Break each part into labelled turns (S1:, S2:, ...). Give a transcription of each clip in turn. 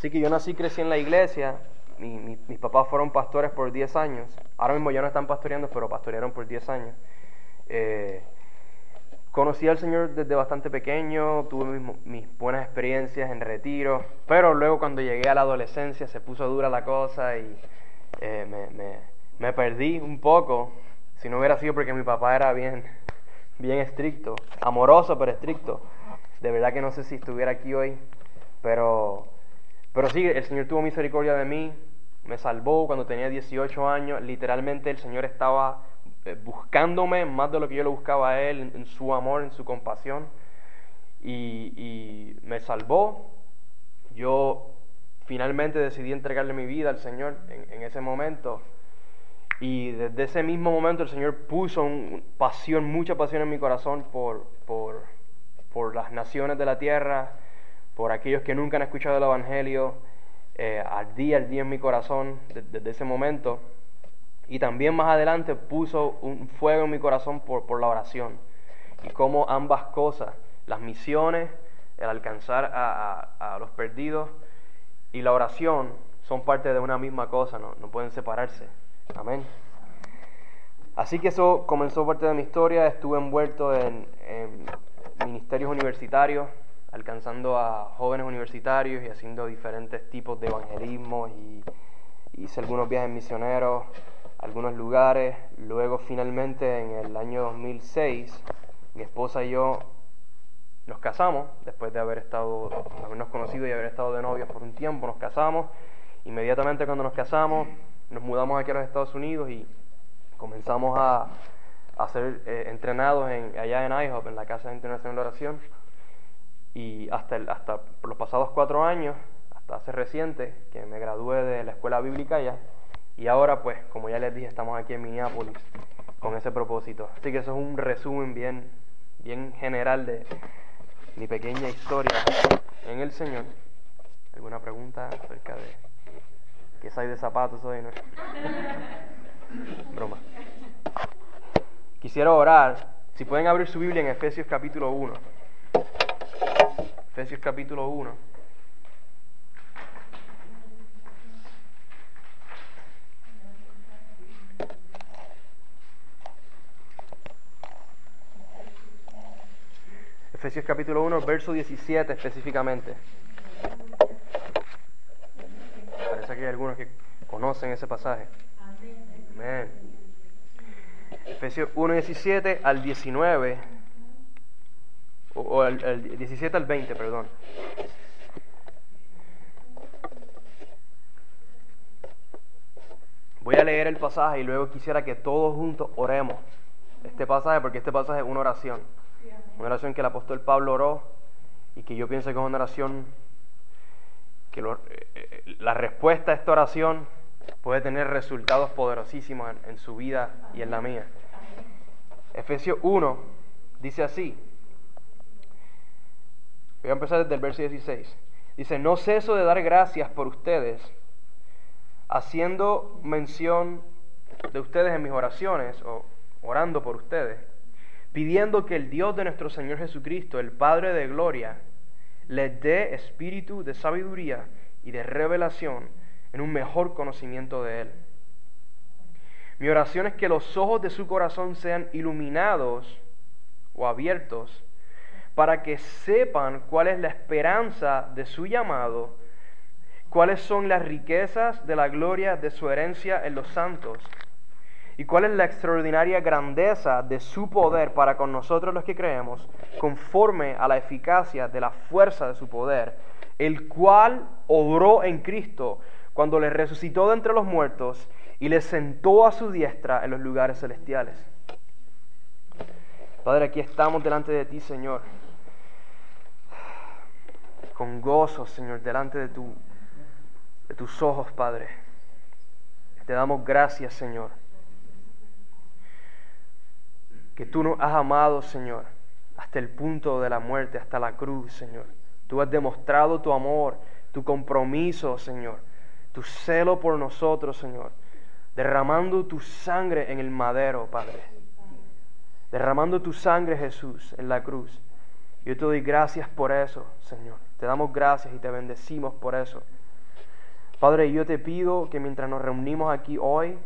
S1: Así que yo nací, crecí en la iglesia, mis papás fueron pastores por 10 años, ahora mismo ya no están pastoreando, pero pastorearon por 10 años. Eh, conocí al Señor desde bastante pequeño, tuve mis, buenas experiencias en retiro, pero luego cuando llegué a la adolescencia se puso dura la cosa y eh, me, me, perdí un poco, si no hubiera sido porque mi papá era bien, bien estricto, amoroso pero estricto. De verdad que no sé si estuviera aquí hoy, pero, pero sí, el Señor tuvo misericordia de mí, me salvó cuando tenía 18 años, literalmente el Señor estaba eh, buscándome más de lo que yo lo buscaba a Él, en, su amor, en su compasión, y, me salvó. Yo finalmente decidí entregarle mi vida al Señor en, ese momento. Y desde ese mismo momento el Señor puso pasión, mucha pasión en mi corazón por, por, por, las naciones de la tierra, por aquellos que nunca han escuchado el Evangelio. Eh, ardía, ardía en mi corazón desde ese momento. Y también más adelante puso un fuego en mi corazón por, la oración. Y cómo ambas cosas, las misiones, el alcanzar a, los perdidos y la oración son parte de una misma cosa, no, pueden separarse. Amén. Así que eso comenzó parte de mi historia. Estuve envuelto en, ministerios universitarios, alcanzando a jóvenes universitarios y haciendo diferentes tipos de evangelismo y hice algunos viajes misioneros algunos lugares. Luego finalmente en el año 2006 mi esposa y yo nos casamos, después de haber estado, habernos conocido y haber estado de novios por un tiempo, nos casamos. Inmediatamente cuando nos casamos, nos mudamos aquí a los Estados Unidos y comenzamos a, a ser eh, entrenados en, allá en IHOP, en la Casa Internacional de Oración. Y hasta, el, hasta los pasados cuatro años, hasta hace reciente, que me gradué de la escuela bíblica allá, y ahora, pues, como ya les dije, estamos aquí en Minneapolis con ese propósito. Así que eso es un resumen bien, bien general de mi pequeña historia en el Señor. ¿Alguna pregunta acerca de qué hay de zapatos hoy? No? Broma. Quisiera orar. Si pueden abrir su Biblia en Efesios capítulo 1. Efesios capítulo 1. Efesios capítulo 1, verso 17 específicamente. Parece que hay algunos que conocen ese pasaje. Amén. Efesios 1, 17 al 19, o, el 17 al 20, perdón. Voy a leer el pasaje y luego quisiera que todos juntos oremos este pasaje porque este pasaje es una oración. Una oración que el apóstol Pablo oró y que yo pienso que es una oración que eh, eh, la respuesta a esta oración puede tener resultados poderosísimos en, su vida y en la mía. Efesios 1 dice así. Voy a empezar desde el verso 16. Dice, no ceso de dar gracias por ustedes, haciendo mención de ustedes en mis oraciones o orando por ustedes pidiendo que el Dios de nuestro Señor Jesucristo, el Padre de Gloria, les dé espíritu de sabiduría y de revelación en un mejor conocimiento de Él. Mi oración es que los ojos de su corazón sean iluminados o abiertos para que sepan cuál es la esperanza de su llamado, cuáles son las riquezas de la gloria de su herencia en los santos y cuál es la extraordinaria grandeza de su poder para con nosotros los que creemos, conforme a la eficacia de la fuerza de su poder, el cual obró en Cristo cuando le resucitó de entre los muertos y le sentó a su diestra en los lugares celestiales. Padre, aquí estamos delante de ti, Señor, con gozo, Señor, delante de, tu, de tus ojos, Padre. Te damos gracias, Señor que tú nos has amado, Señor, hasta el punto de la muerte, hasta la cruz, Señor. Tú has demostrado tu amor, tu compromiso, Señor, tu celo por nosotros, Señor, derramando tu sangre en el madero, Padre. Derramando tu sangre, Jesús, en la cruz. Yo te doy gracias por eso, Señor. Te damos gracias y te bendecimos por eso. Padre, yo te pido que mientras nos reunimos aquí hoy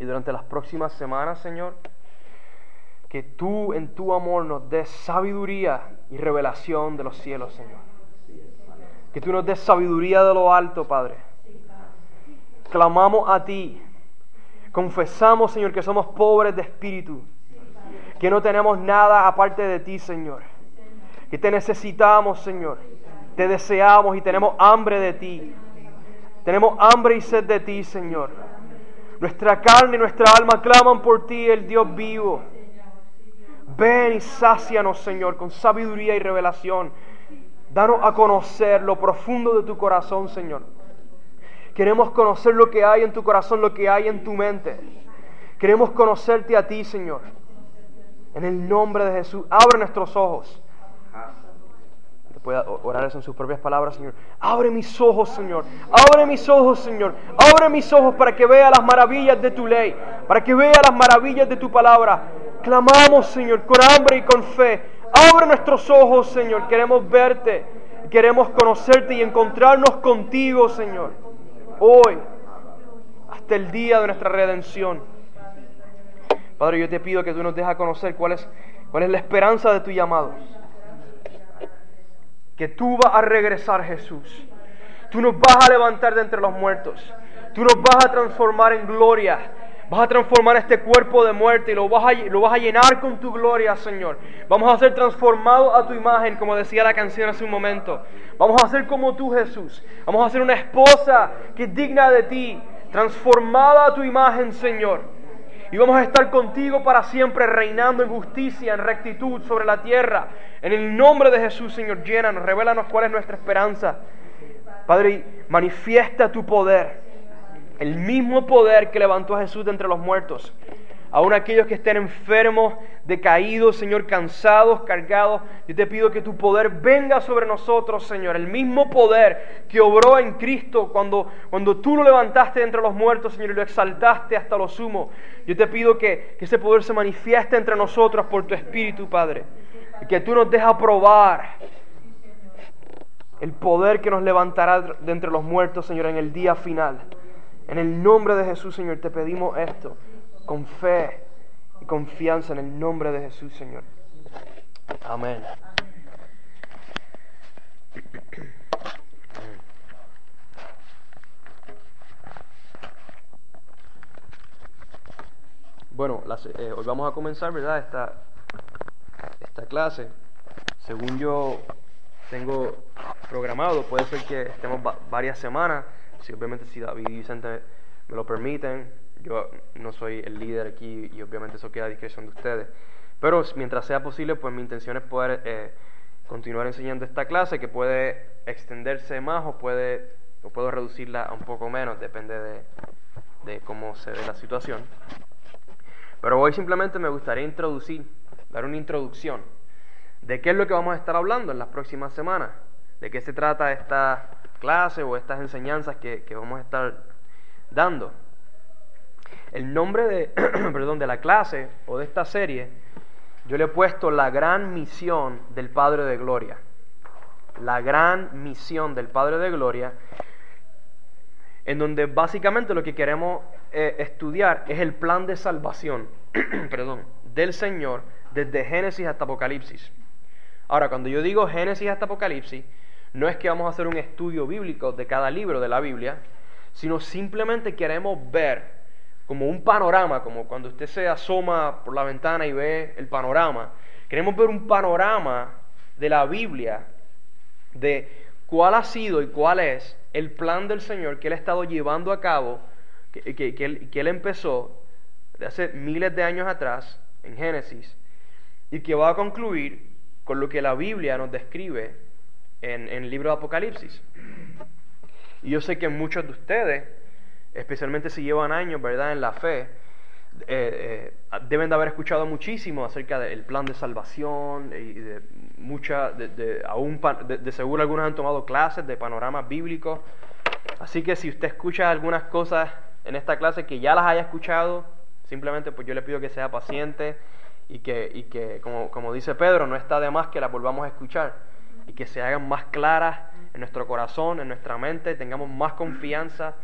S1: y durante las próximas semanas, Señor, que tú en tu amor nos des sabiduría y revelación de los cielos, Señor. Que tú nos des sabiduría de lo alto, Padre. Clamamos a ti. Confesamos, Señor, que somos pobres de espíritu. Que no tenemos nada aparte de ti, Señor. Que te necesitamos, Señor. Te deseamos y tenemos hambre de ti. Tenemos hambre y sed de ti, Señor. Nuestra carne y nuestra alma claman por ti, el Dios vivo. Ven y sácianos, Señor, con sabiduría y revelación. Danos a conocer lo profundo de tu corazón, Señor. Queremos conocer lo que hay en tu corazón, lo que hay en tu mente. Queremos conocerte a ti, Señor. En el nombre de Jesús, abre nuestros ojos. Pueda orar en sus propias palabras, Señor. Abre mis ojos, Señor. Abre mis ojos, Señor. Abre mis ojos para que vea las maravillas de tu ley. Para que vea las maravillas de tu palabra. Clamamos, Señor, con hambre y con fe. Abre nuestros ojos, Señor. Queremos verte. Queremos conocerte y encontrarnos contigo, Señor. Hoy, hasta el día de nuestra redención. Padre, yo te pido que tú nos dejes conocer cuál es, cuál es la esperanza de tu llamado. Que tú vas a regresar, Jesús. Tú nos vas a levantar de entre los muertos. Tú nos vas a transformar en gloria Vas a transformar este cuerpo de muerte y lo vas, a, llenar con tu gloria, Señor. Vamos a ser transformados a tu imagen, como decía la canción hace un momento. Vamos a ser como tú, Jesús. Vamos a ser una esposa que es digna de ti, transformada a tu imagen, Señor. Y vamos a estar contigo para siempre, reinando en justicia, en rectitud sobre la tierra. En el nombre de Jesús, Señor, llénanos, revelanos cuál es nuestra esperanza. Padre, manifiesta tu poder el mismo poder que levantó a Jesús de entre los muertos. Aún aquellos que estén enfermos, decaídos, Señor, cansados, cargados, yo te pido que tu poder venga sobre nosotros, Señor. El mismo poder que obró en Cristo cuando, cuando tú lo levantaste entre los muertos, Señor, y lo exaltaste hasta lo sumo. Yo te pido que, que ese poder se manifieste entre nosotros por tu Espíritu, Padre. Y que tú nos dejes probar el poder que nos levantará de entre los muertos, Señor, en el día final. En el nombre de Jesús, Señor, te pedimos esto con fe y confianza en el nombre de Jesús, Señor. Amén. Bueno, eh, hoy vamos a comenzar, ¿verdad? Esta, esta clase. Según yo tengo programado, puede ser que estemos varias semanas si obviamente si David y Vicente me lo permiten, yo no soy el líder aquí y obviamente eso queda a discreción de ustedes. Pero mientras sea posible, pues mi intención es poder eh, continuar enseñando esta clase que puede extenderse más o puede o puedo reducirla a un poco menos, depende de, de cómo se ve la situación. Pero hoy simplemente me gustaría introducir, dar una introducción de qué es lo que vamos a estar hablando en las próximas semanas, de qué se trata esta clase o estas enseñanzas que, vamos a estar dando. El nombre de, perdón, de la clase o de esta serie, yo le he puesto la gran misión del Padre de Gloria. La gran misión del Padre de Gloria, en donde básicamente lo que queremos eh, estudiar es el plan de salvación, perdón, del Señor desde Génesis hasta Apocalipsis. Ahora, cuando yo digo Génesis hasta Apocalipsis, no es que vamos a hacer un estudio bíblico de cada libro de la Biblia, sino simplemente queremos ver como un panorama, como cuando usted se asoma por la ventana y ve el panorama. Queremos ver un panorama de la Biblia, de cuál ha sido y cuál es el plan del Señor que Él ha estado llevando a cabo, que, que, él, empezó de hace miles de años atrás, en Génesis, y que va a concluir con lo que la Biblia nos describe en, el libro de Apocalipsis. Y yo sé que muchos de ustedes, especialmente si llevan años, ¿verdad?, en la fe, eh, eh, deben de haber escuchado muchísimo acerca del plan de salvación y de mucha, de, aún de, seguro algunos han tomado clases de panoramas bíblicos. Así que si usted escucha algunas cosas en esta clase que ya las haya escuchado, simplemente pues yo le pido que sea paciente y que, y que como, como dice Pedro, no está de más que las volvamos a escuchar y que se hagan más claras en nuestro corazón, en nuestra mente, tengamos más confianza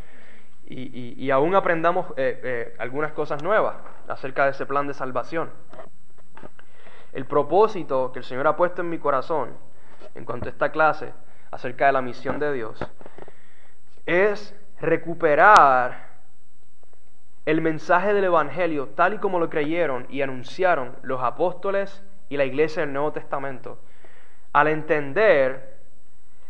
S1: y, aún aprendamos eh, eh, algunas cosas nuevas acerca de ese plan de salvación. El propósito que el Señor ha puesto en mi corazón en cuanto a esta clase acerca de la misión de Dios es recuperar el mensaje del Evangelio tal y como lo creyeron y anunciaron los apóstoles y la iglesia del Nuevo Testamento, al entender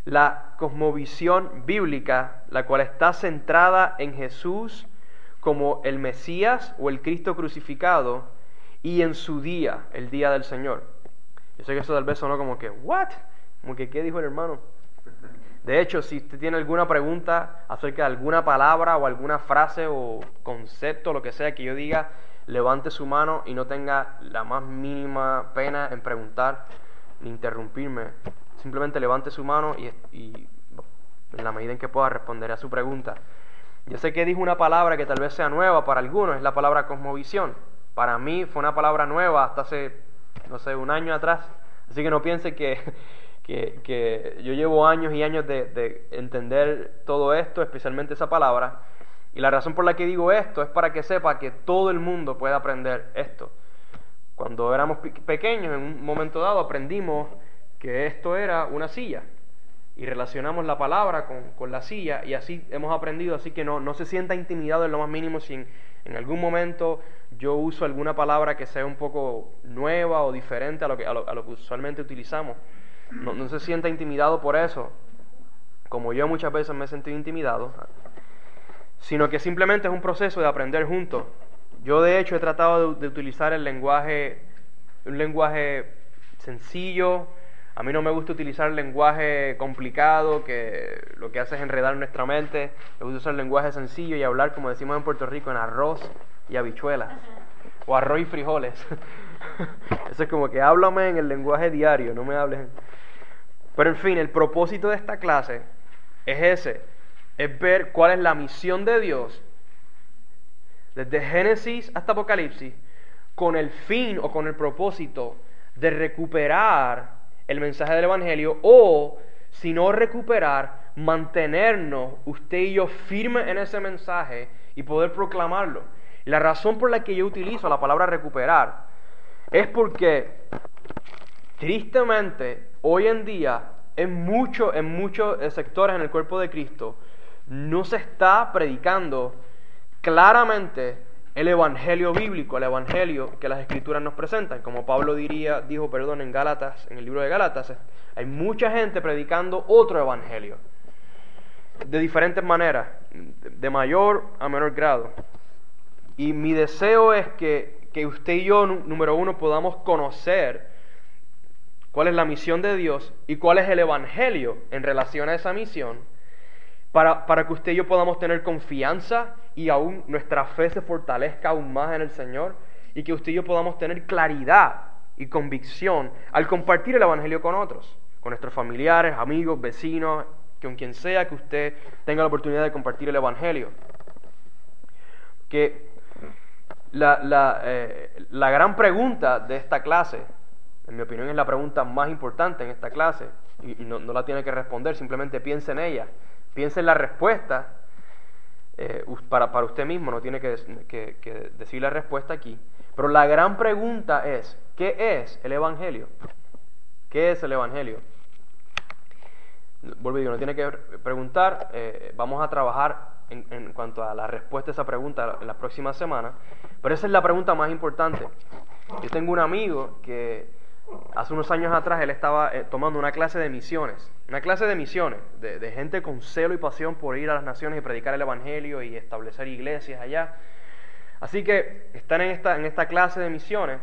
S1: la cosmovisión bíblica, la cual está centrada en Jesús como el Mesías o el Cristo crucificado y en su día, el día del Señor. Yo sé que eso tal vez sonó como que, ¿what? Como que, ¿qué dijo el hermano? De hecho, si usted tiene alguna pregunta acerca de alguna palabra o alguna frase o concepto, lo que sea que yo diga, levante su mano y no tenga la más mínima pena en preguntar ni interrumpirme. Simplemente levante su mano y, en la medida en que pueda responderé a su pregunta. Yo sé que dijo una palabra que tal vez sea nueva para algunos, es la palabra cosmovisión. Para mí fue una palabra nueva hasta hace, no sé, un año atrás. Así que no piense que, que, yo llevo años y años de, entender todo esto, especialmente esa palabra. Y la razón por la que digo esto es para que sepa que todo el mundo puede aprender esto. Cuando éramos pequeños, en un momento dado, aprendimos que esto era una silla y relacionamos la palabra con, la silla y así hemos aprendido, así que no, no se sienta intimidado en lo más mínimo si en, algún momento yo uso alguna palabra que sea un poco nueva o diferente a lo que, a lo que usualmente utilizamos. No, se sienta intimidado por eso, como yo muchas veces me he sentido intimidado, sino que simplemente es un proceso de aprender juntos. Yo de hecho he tratado de, utilizar el lenguaje, un lenguaje sencillo. A mí no me gusta utilizar lenguaje complicado que lo que hace es enredar nuestra mente. Me gusta usar lenguaje sencillo y hablar, como decimos en Puerto Rico, en arroz y habichuelas. O arroz y frijoles. Eso es como que háblame en el lenguaje diario, no me hables. Pero en fin, el propósito de esta clase es ese, es ver cuál es la misión de Dios desde Génesis hasta Apocalipsis con el fin o con el propósito de recuperar el mensaje del Evangelio o, si no recuperar, mantenernos usted y yo firmes en ese mensaje y poder proclamarlo. la razón por la que yo utilizo la palabra recuperar es porque tristemente hoy en día, en, mucho, en muchos eh, sectores en el cuerpo de Cristo, no se está predicando claramente el evangelio bíblico, el evangelio que las escrituras nos presentan. Como Pablo diría, dijo, perdón, en Gálatas, en el libro de Gálatas, hay mucha gente predicando otro evangelio de diferentes maneras, de mayor a menor grado. Y mi deseo es que, que usted y yo, número uno, podamos conocer cuál es la misión de Dios y cuál es el Evangelio en relación a esa misión, para, que usted y yo podamos tener confianza y aún nuestra fe se fortalezca aún más en el Señor y que usted y yo podamos tener claridad y convicción al compartir el Evangelio con otros, con nuestros familiares, amigos, vecinos, con quien sea que usted tenga la oportunidad de compartir el Evangelio. Que la, la, eh, la gran pregunta de esta clase en mi opinión es la pregunta más importante en esta clase y, no, la tiene que responder, simplemente piense en ella, piense en la respuesta eh, para, usted mismo, no tiene que, decir la respuesta aquí. Pero la gran pregunta es, ¿qué es el Evangelio? ¿Qué es el Evangelio? Vuelvo a decir, no tiene que preguntar, eh, vamos a trabajar en, en, cuanto a la respuesta a esa pregunta en la próxima semana, pero esa es la pregunta más importante. Yo tengo un amigo que Hace unos años atrás él estaba eh, tomando una clase de misiones, una clase de misiones, de, gente con celo y pasión por ir a las naciones y predicar el Evangelio y establecer iglesias allá. Así que están en esta, en esta clase de misiones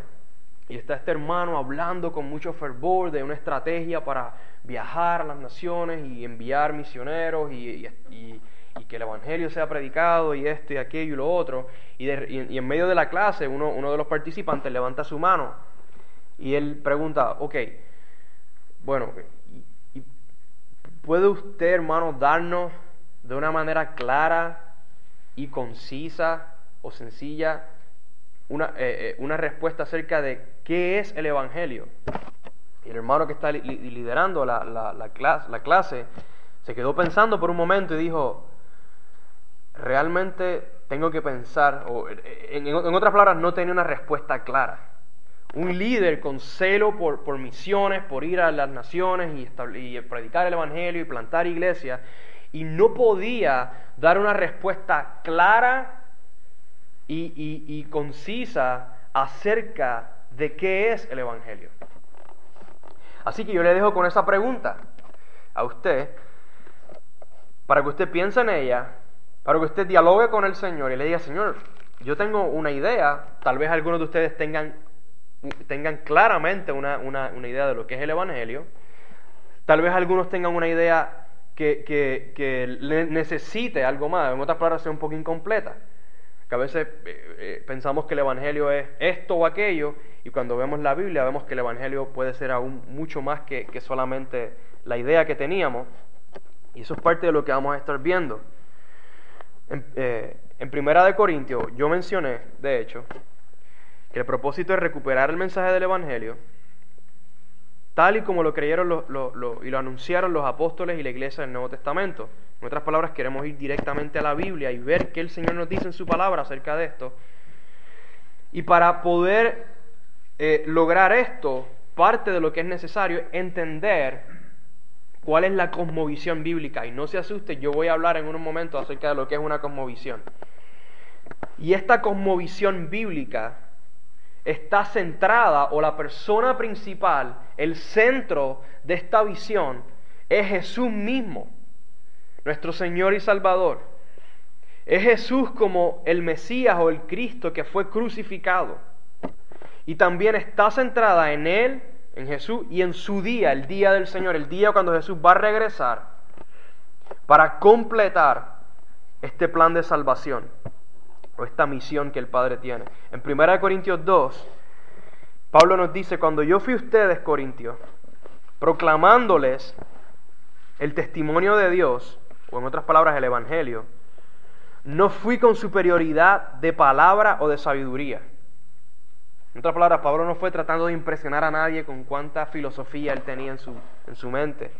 S1: y está este hermano hablando con mucho fervor de una estrategia para viajar a las naciones y enviar misioneros y, que el Evangelio sea predicado y esto y aquello y lo otro. Y, en medio de la clase uno, uno de los participantes levanta su mano y él pregunta, ok, bueno, ¿puede usted, hermano, darnos de una manera clara y concisa o sencilla una, eh, eh, una respuesta acerca de qué es el Evangelio? Y el hermano que está liderando la, clase, la clase se quedó pensando por un momento y dijo, realmente tengo que pensar, o en, otras palabras, no tenía una respuesta clara. Un líder con celo por, misiones, por ir a las naciones y, y predicar el Evangelio y plantar iglesias, y no podía dar una respuesta clara y, concisa acerca de qué es el Evangelio. Así que yo le dejo con esa pregunta a usted, para que usted piense en ella, para que usted dialogue con el Señor y le diga, Señor, yo tengo una idea, tal vez algunos de ustedes tengan, tengan claramente una, idea de lo que es el Evangelio, tal vez algunos tengan una idea que, que necesite algo más, en otras palabras, sea un poco incompleta. Que a veces eh, eh, pensamos que el Evangelio es esto o aquello, y cuando vemos la Biblia vemos que el Evangelio puede ser aún mucho más que, solamente la idea que teníamos, y eso es parte de lo que vamos a estar viendo. En, eh, en Primera de Corintios yo mencioné, de hecho, el propósito es recuperar el mensaje del Evangelio, tal y como lo creyeron y lo anunciaron los apóstoles y la iglesia del Nuevo Testamento. En otras palabras, queremos ir directamente a la Biblia y ver qué el Señor nos dice en su palabra acerca de esto. Y para poder eh, lograr esto, parte de lo que es necesario es entender cuál es la cosmovisión bíblica. Y no se asuste, yo voy a hablar en unos momentos acerca de lo que es una cosmovisión. Y esta cosmovisión bíblica está centrada, o la persona principal, el centro de esta visión, es Jesús mismo, nuestro Señor y Salvador. Es Jesús como el Mesías o el Cristo que fue crucificado. Y también está centrada en Él, en Jesús, y en su día, el día del Señor, el día cuando Jesús va a regresar para completar este plan de salvación o esta misión que el Padre tiene. En 1 Corintios 2, Pablo nos dice, cuando yo fui a ustedes, Corintios, proclamándoles el testimonio de Dios, o en otras palabras el Evangelio, no fui con superioridad de palabra o de sabiduría. En otras palabras, Pablo no fue tratando de impresionar a nadie con cuánta filosofía él tenía en su, en su mente,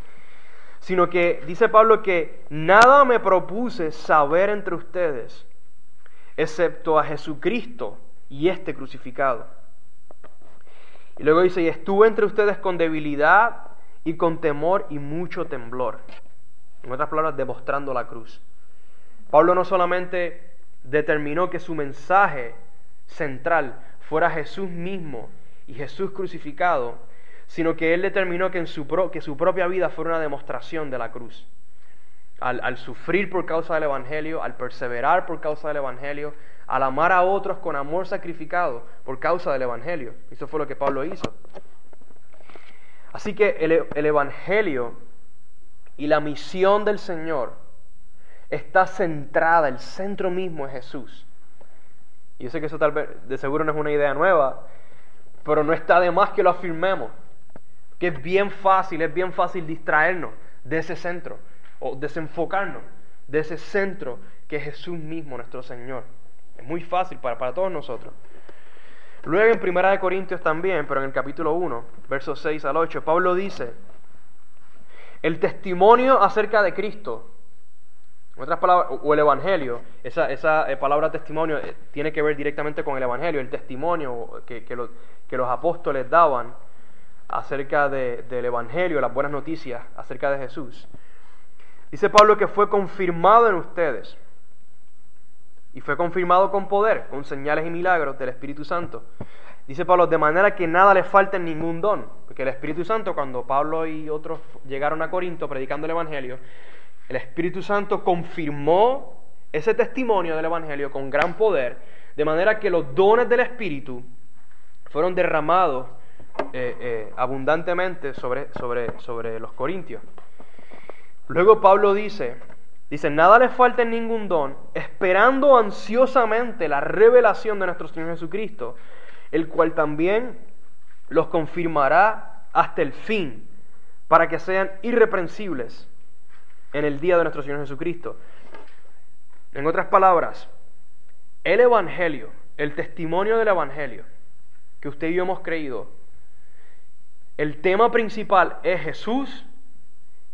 S1: sino que dice Pablo que nada me propuse saber entre ustedes excepto a Jesucristo y este crucificado. Y luego dice, y estuve entre ustedes con debilidad y con temor y mucho temblor. En otras palabras, demostrando la cruz. Pablo no solamente determinó que su mensaje central fuera Jesús mismo y Jesús crucificado, sino que él determinó que, en su, que su propia vida fuera una demostración de la cruz al, sufrir por causa del Evangelio, al perseverar por causa del Evangelio, al amar a otros con amor sacrificado por causa del Evangelio. Eso fue lo que Pablo hizo. Así que el, el Evangelio y la misión del Señor está centrada, el centro mismo es Jesús. Yo sé que eso tal vez de seguro no es una idea nueva, pero no está de más que lo afirmemos. Que es bien fácil, es bien fácil distraernos de ese centro o desenfocarnos de ese centro que es Jesús mismo, nuestro Señor. Es muy fácil para, para todos nosotros. Luego en Primera de Corintios también, pero en el capítulo 1, versos 6 al 8, Pablo dice, el testimonio acerca de Cristo, otras palabras, o el Evangelio, esa, esa eh, palabra testimonio eh, tiene que ver directamente con el Evangelio, el testimonio que, que, que los apóstoles daban acerca del Evangelio, las buenas noticias acerca de Jesús. Dice Pablo que fue confirmado en ustedes. Y fue confirmado con poder, con señales y milagros del Espíritu Santo. Dice Pablo, de manera que nada le falta ningún don. Porque el Espíritu Santo, cuando Pablo y otros llegaron a Corinto predicando el Evangelio, el Espíritu Santo confirmó ese testimonio del Evangelio con gran poder, de manera que los dones del Espíritu fueron derramados eh, eh, abundantemente sobre, sobre, sobre los corintios. Luego Pablo dice, dice, nada les falta en ningún don, esperando ansiosamente la revelación de nuestro Señor Jesucristo, el cual también los confirmará hasta el fin, para que sean irreprensibles en el día de nuestro Señor Jesucristo. En otras palabras, el Evangelio, el testimonio del Evangelio que usted y yo hemos creído, el tema principal es Jesús,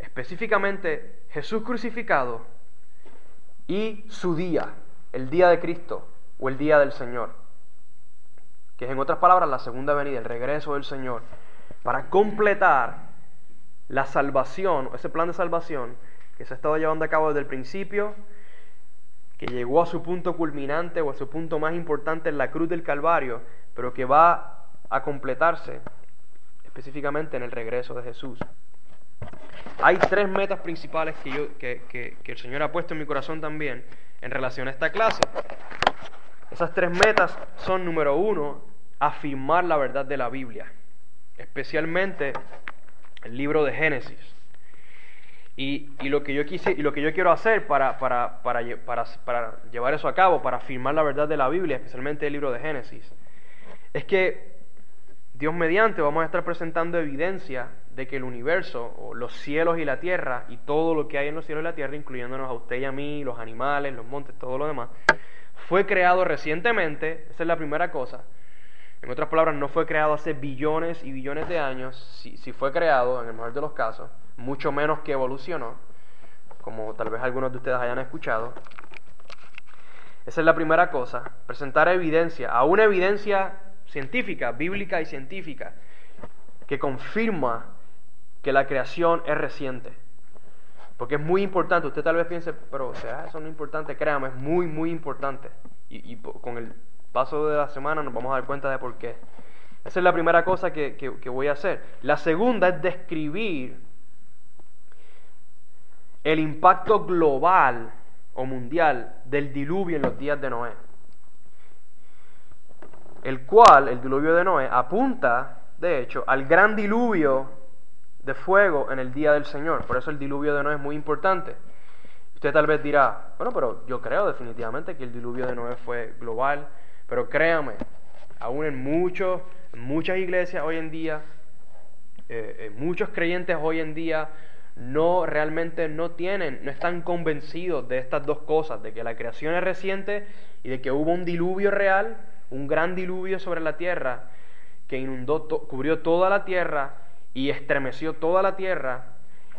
S1: específicamente Jesús crucificado y su día, el día de Cristo o el día del Señor, que es en otras palabras la segunda venida, el regreso del Señor, para completar la salvación, ese plan de salvación que se ha estado llevando a cabo desde el principio, que llegó a su punto culminante o a su punto más importante en la cruz del Calvario, pero que va a completarse específicamente en el regreso de Jesús. Hay tres metas principales que, el Señor ha puesto en mi corazón también en relación a esta clase. Esas tres metas son, número uno, afirmar la verdad de la Biblia, especialmente el libro de Génesis. Y, lo, que yo quise, y lo que yo quiero hacer para, llevar eso a cabo, para afirmar la verdad de la Biblia, especialmente el libro de Génesis, es que Dios mediante vamos a estar presentando evidencia de que el universo, o los cielos y la tierra, y todo lo que hay en los cielos y la tierra, incluyéndonos a usted y a mí, los animales, los montes, todo lo demás, fue creado recientemente, esa es la primera cosa. En otras palabras, no fue creado hace billones y billones de años, si, si fue creado, en el mejor de los casos, mucho menos que evolucionó, como tal vez algunos de ustedes hayan escuchado. Esa es la primera cosa, presentar evidencia, a una evidencia científica, bíblica y científica, que confirma que la creación es reciente. Porque es muy importante, usted tal vez piense, pero o sea, eso no es importante, créame, es muy, muy importante. Y, con el paso de la semana nos vamos a dar cuenta de por qué. Esa es la primera cosa que, que voy a hacer. La segunda es describir el impacto global o mundial del diluvio en los días de Noé. El cual, el diluvio de Noé, apunta, de hecho, al gran diluvio de fuego en el día del Señor. Por eso el diluvio de Noé es muy importante. Usted tal vez dirá, bueno, pero yo creo definitivamente que el diluvio de Noé fue global, pero créame, aún en, muchos, muchas iglesias hoy en día, eh, muchos creyentes hoy en día no realmente no tienen, no están convencidos de estas dos cosas, de que la creación es reciente y de que hubo un diluvio real, un gran diluvio sobre la tierra que inundó, cubrió toda la tierra y estremeció toda la tierra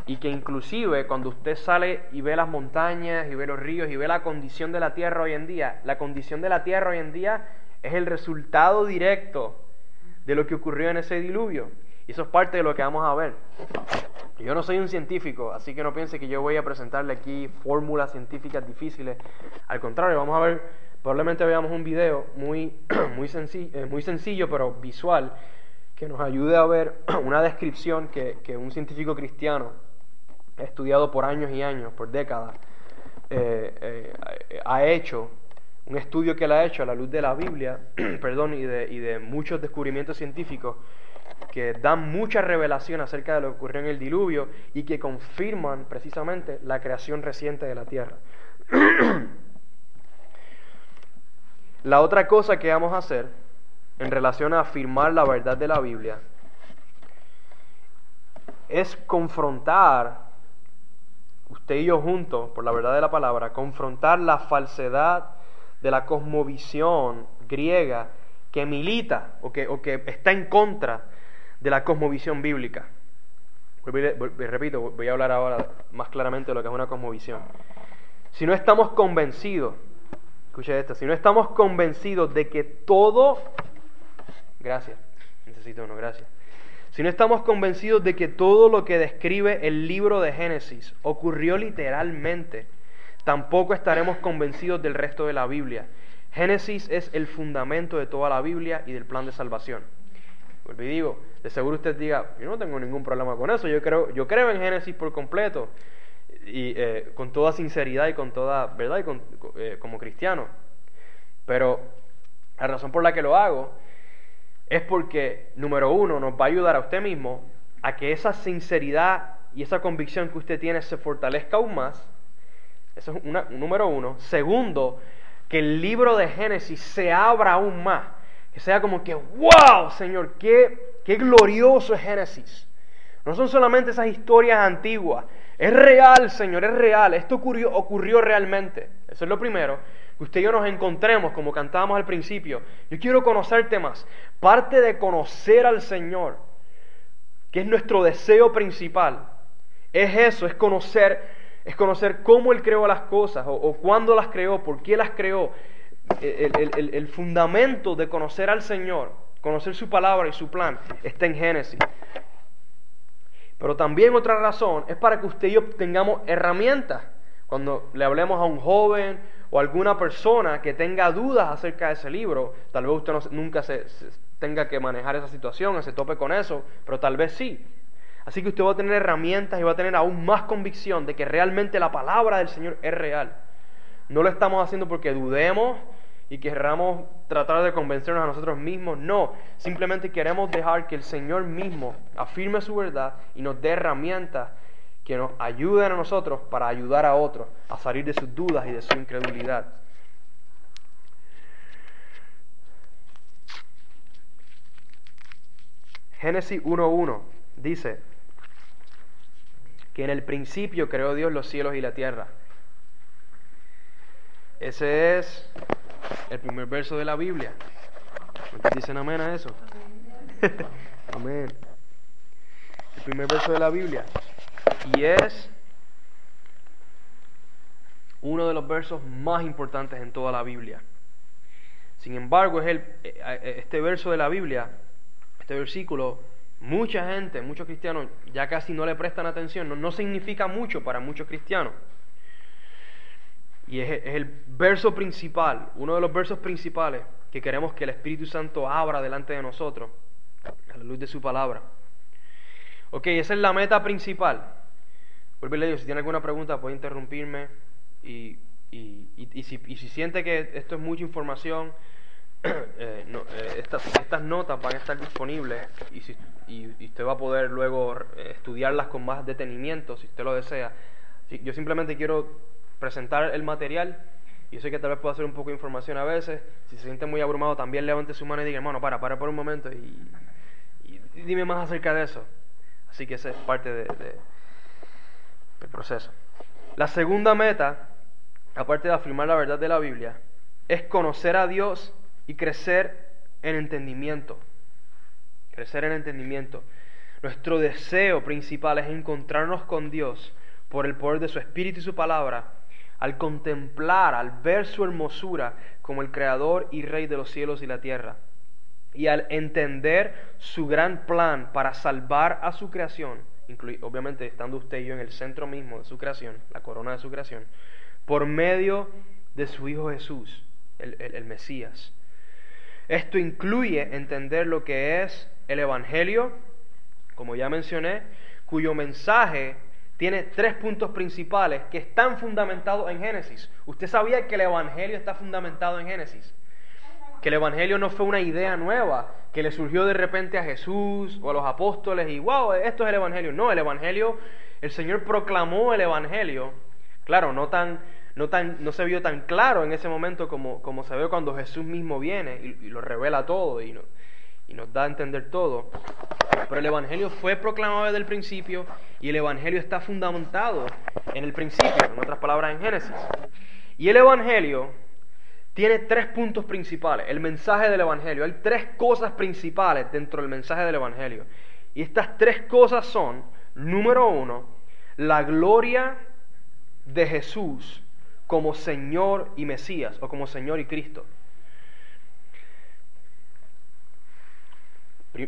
S1: y que inclusive cuando usted sale y ve las montañas y ve los ríos y ve la condición de la tierra hoy en día, la condición de la tierra hoy en día es el resultado directo de lo que ocurrió en ese diluvio. Y eso es parte de lo que vamos a ver. Yo no soy un científico, así que no piense que yo voy a presentarle aquí fórmulas científicas difíciles. Al contrario, vamos a ver, probablemente veamos un video muy, muy, sencillo, eh, muy sencillo, pero visual, que nos ayude a ver una descripción que, un científico cristiano estudiado por años y años, por décadas, eh, eh, ha hecho un estudio que él ha hecho a la luz de la Biblia, perdón, y de, y de muchos descubrimientos científicos que dan mucha revelación acerca de lo que ocurrió en el diluvio y que confirman precisamente la creación reciente de la tierra. la otra cosa que vamos a hacer en relación a afirmar la verdad de la Biblia es confrontar, usted y yo juntos, por la verdad de la palabra, confrontar la falsedad de la cosmovisión griega que milita o que, o que está en contra de la cosmovisión bíblica. repito, voy a hablar ahora más claramente de lo que es una cosmovisión. Si no estamos convencidos, escuche esto, si no estamos convencidos de que todo, gracias, necesito uno, gracias. Si no estamos convencidos de que todo lo que describe el libro de Génesis ocurrió literalmente, tampoco estaremos convencidos del resto de la Biblia. Génesis es el fundamento de toda la Biblia y del plan de salvación. Y digo, de seguro usted diga, yo no tengo ningún problema con eso, yo creo, yo creo en Génesis por completo, y eh, con toda sinceridad y con toda verdad, y eh, como cristiano. Pero la razón por la que lo hago es porque, número uno, nos va a ayudar a usted mismo a que esa sinceridad y esa convicción que usted tiene se fortalezca aún más. Eso es una, número uno. Segundo, que el libro de Génesis se abra aún más que sea como que, wow, Señor, qué, qué glorioso es Génesis. No son solamente esas historias antiguas. Es real, Señor, es real. Esto ocurrió, ocurrió realmente. Eso es lo primero. Usted y yo nos encontremos, como cantábamos al principio. Yo quiero conocerte más. Parte de conocer al Señor que es nuestro deseo principal, es eso, es conocer, es conocer cómo Él creó las cosas, o, cuándo las creó, por qué las creó. el fundamento de conocer al Señor, conocer su palabra y su plan, está en Génesis. Pero también otra razón es para que usted y yo tengamos herramientas. Cuando le hablemos a un joven o alguna persona que tenga dudas acerca de ese libro, tal vez usted nunca se, tenga que manejar esa situación, se tope con eso, pero tal vez sí. Así que usted va a tener herramientas y va a tener aún más convicción de que realmente la palabra del Señor es real. No lo estamos haciendo porque dudemos y querramos tratar de convencernos a nosotros mismos. No, simplemente queremos dejar que el Señor mismo afirme su verdad y nos dé herramientas que nos ayuden a nosotros para ayudar a otros a salir de sus dudas y de su incredulidad. Génesis 1.1 dice que en el principio creó Dios los cielos y la tierra. Ese es el primer verso de la Biblia. ¿Cuántos dicen amén a eso? amén. El primer verso de la Biblia. Y es uno de los versos más importantes en toda la Biblia. Sin embargo, es el, eh, este verso de la Biblia, este versículo, mucha gente, muchos cristianos ya casi no le prestan atención, no, no significa mucho para muchos cristianos. Y es, el verso principal, uno de los versos principales que queremos que el Espíritu Santo abra delante de nosotros, a la luz de su palabra. Ok, esa es la meta principal. Vuelve a si tiene alguna pregunta puede interrumpirme y, si, siente que esto es mucha información, eh, eh, estas, estas, notas van a estar disponibles y, usted va a poder luego eh, estudiarlas con más detenimiento si usted lo desea. Yo simplemente quiero presentar el material. Y sé que tal vez pueda hacer un poco de información a veces. Si se siente muy abrumado, también levante su mano y diga, hermano, para, para por un momento y, dime más acerca de eso. Así que esa es parte de, del proceso. La segunda meta, aparte de afirmar la verdad de la Biblia, es conocer a Dios y crecer en entendimiento. Crecer en entendimiento. Nuestro deseo principal es encontrarnos con Dios por el poder de su Espíritu y su palabra al contemplar, al ver su hermosura como el Creador y Rey de los cielos y la tierra, y al entender su gran plan para salvar a su creación, obviamente estando usted y yo en el centro mismo de su creación, la corona de su creación, por medio de su Hijo Jesús, el, el Mesías. Esto incluye entender lo que es el Evangelio, como ya mencioné, cuyo mensaje tiene tres puntos principales que están fundamentados en Génesis. ¿Usted sabía que el Evangelio está fundamentado en Génesis? Que el Evangelio no fue una idea nueva que le surgió de repente a Jesús o a los apóstoles y wow, esto es el Evangelio. No, el Evangelio, el Señor proclamó el Evangelio. Claro, no tan, no tan, no se vio tan claro en ese momento como, como se ve cuando Jesús mismo viene y, lo revela todo y, y nos da a entender todo. Pero el Evangelio fue proclamado desde el principio y el Evangelio está fundamentado en el principio, en otras palabras, en Génesis. Y el Evangelio tiene tres puntos principales, el mensaje del Evangelio. Hay tres cosas principales dentro del mensaje del Evangelio. Y estas tres cosas son, número uno, la gloria de Jesús como Señor y Mesías, o como Señor y Cristo.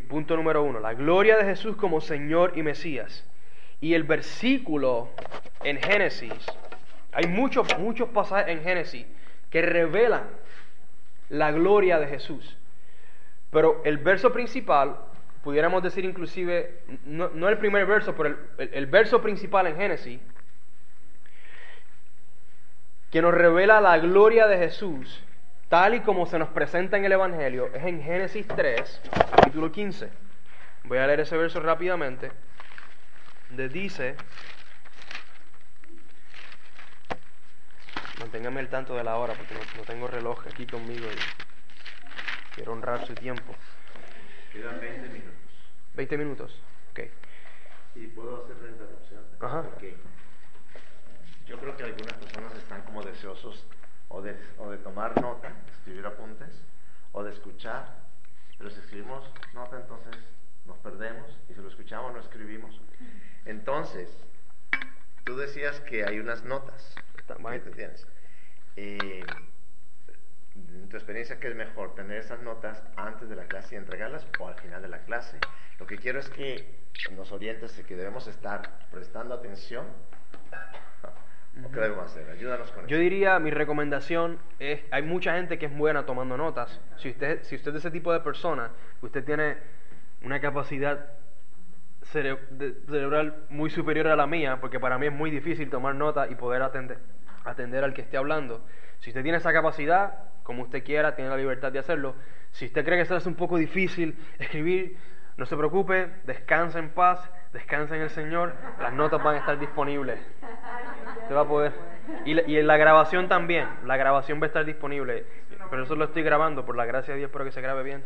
S1: Punto número uno, la gloria de Jesús como Señor y Mesías. Y el versículo en Génesis, hay muchos, muchos pasajes en Génesis que revelan la gloria de Jesús. Pero el verso principal, pudiéramos decir inclusive, no, el primer verso, pero el, el verso principal en Génesis, que nos revela la gloria de Jesús, tal y como se nos presenta en el Evangelio, es en Génesis 3, capítulo 15. Voy a leer ese verso rápidamente. Donde dice, manténgame el tanto de la hora porque no, tengo reloj aquí conmigo y quiero honrar su tiempo.
S2: Quedan 20 minutos.
S1: 20 minutos, ok.
S2: Y puedo hacer la interrupción.
S1: Ajá.
S2: Porque yo creo que algunas personas están como deseosos o de, o de tomar nota, escribir apuntes, o de escuchar, pero si escribimos nota entonces nos perdemos y si lo escuchamos no escribimos. Entonces, tú decías que hay unas notas que tú tienes. Eh, en tu experiencia, ¿qué es mejor? ¿Tener esas notas antes de la clase y entregarlas o al final de la clase? Lo que quiero es que nos orientes de que debemos estar prestando atención. qué debemos hacer? Ayúdanos con
S1: Yo diría, mi recomendación es, hay mucha gente que es buena tomando notas. Si usted, si usted es ese tipo de persona, usted tiene una capacidad cerebral muy superior a la mía, porque para mí es muy difícil tomar notas y poder atender, atender al que esté hablando. Si usted tiene esa capacidad, como usted quiera, tiene la libertad de hacerlo. Si usted cree que eso es un poco difícil escribir, no se preocupe, descansa en paz, descansa en el Señor, las notas van a estar disponibles. Usted va a poder. Y, y en la grabación también, la grabación va a estar disponible. Pero eso lo estoy grabando, por la gracia de Dios, espero que se grabe bien.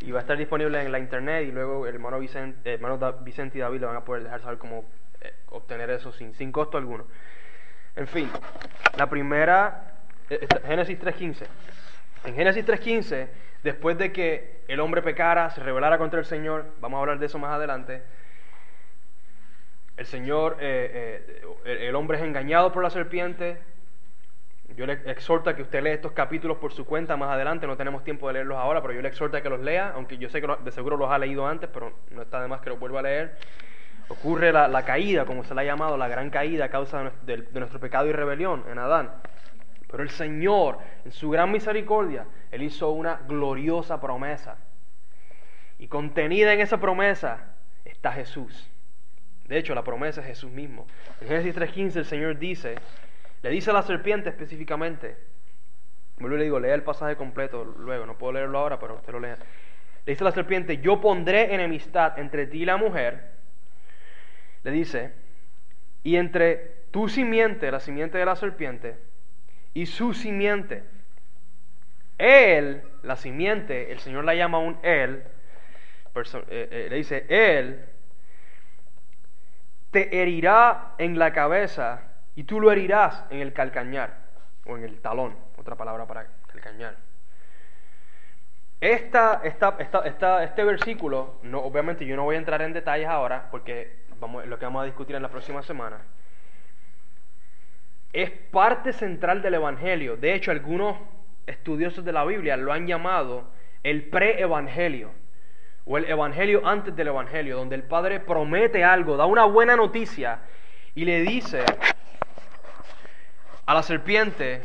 S1: Y va a estar disponible en la internet y luego el hermano Vicente, hermano Vicente y David le van a poder dejar saber cómo eh, obtener eso sin, sin costo alguno. En fin, la primera, eh, Génesis 3.15. En Génesis 3.15 después de que el hombre pecara, se rebelara contra el Señor, vamos a hablar de eso más adelante, el Señor, eh, eh, el hombre es engañado por la serpiente. Yo le exhorto a que usted lea estos capítulos por su cuenta más adelante, no tenemos tiempo de leerlos ahora, pero yo le exhorto a que los lea, aunque yo sé que de seguro los ha leído antes, pero no está de más que los vuelva a leer. Ocurre la, caída, como se le ha llamado, la gran caída a causa de nuestro pecado y rebelión en Adán. Pero el Señor, en su gran misericordia, Él hizo una gloriosa promesa. Y contenida en esa promesa está Jesús. De hecho, la promesa es Jesús mismo. En Génesis 3.15 el Señor dice, le dice a la serpiente específicamente, yo le digo, lea el pasaje completo luego, no puedo leerlo ahora, pero usted lo lea. Le dice a la serpiente, yo pondré enemistad entre ti y la mujer. Le dice, y entre tu simiente, la simiente de la serpiente, y su simiente. Él, la simiente, el Señor la llama un Él, eh, eh, le dice, Él te herirá en la cabeza y tú lo herirás en el calcañar o en el talón, otra palabra para calcañar. Esta, este versículo, no, obviamente yo no voy a entrar en detalles ahora porque vamos, lo que vamos a discutir en la próxima semana es parte central del Evangelio. De hecho, algunos estudiosos de la Biblia lo han llamado el pre-evangelio o el evangelio antes del evangelio, donde el Padre promete algo, da una buena noticia y le dice a la serpiente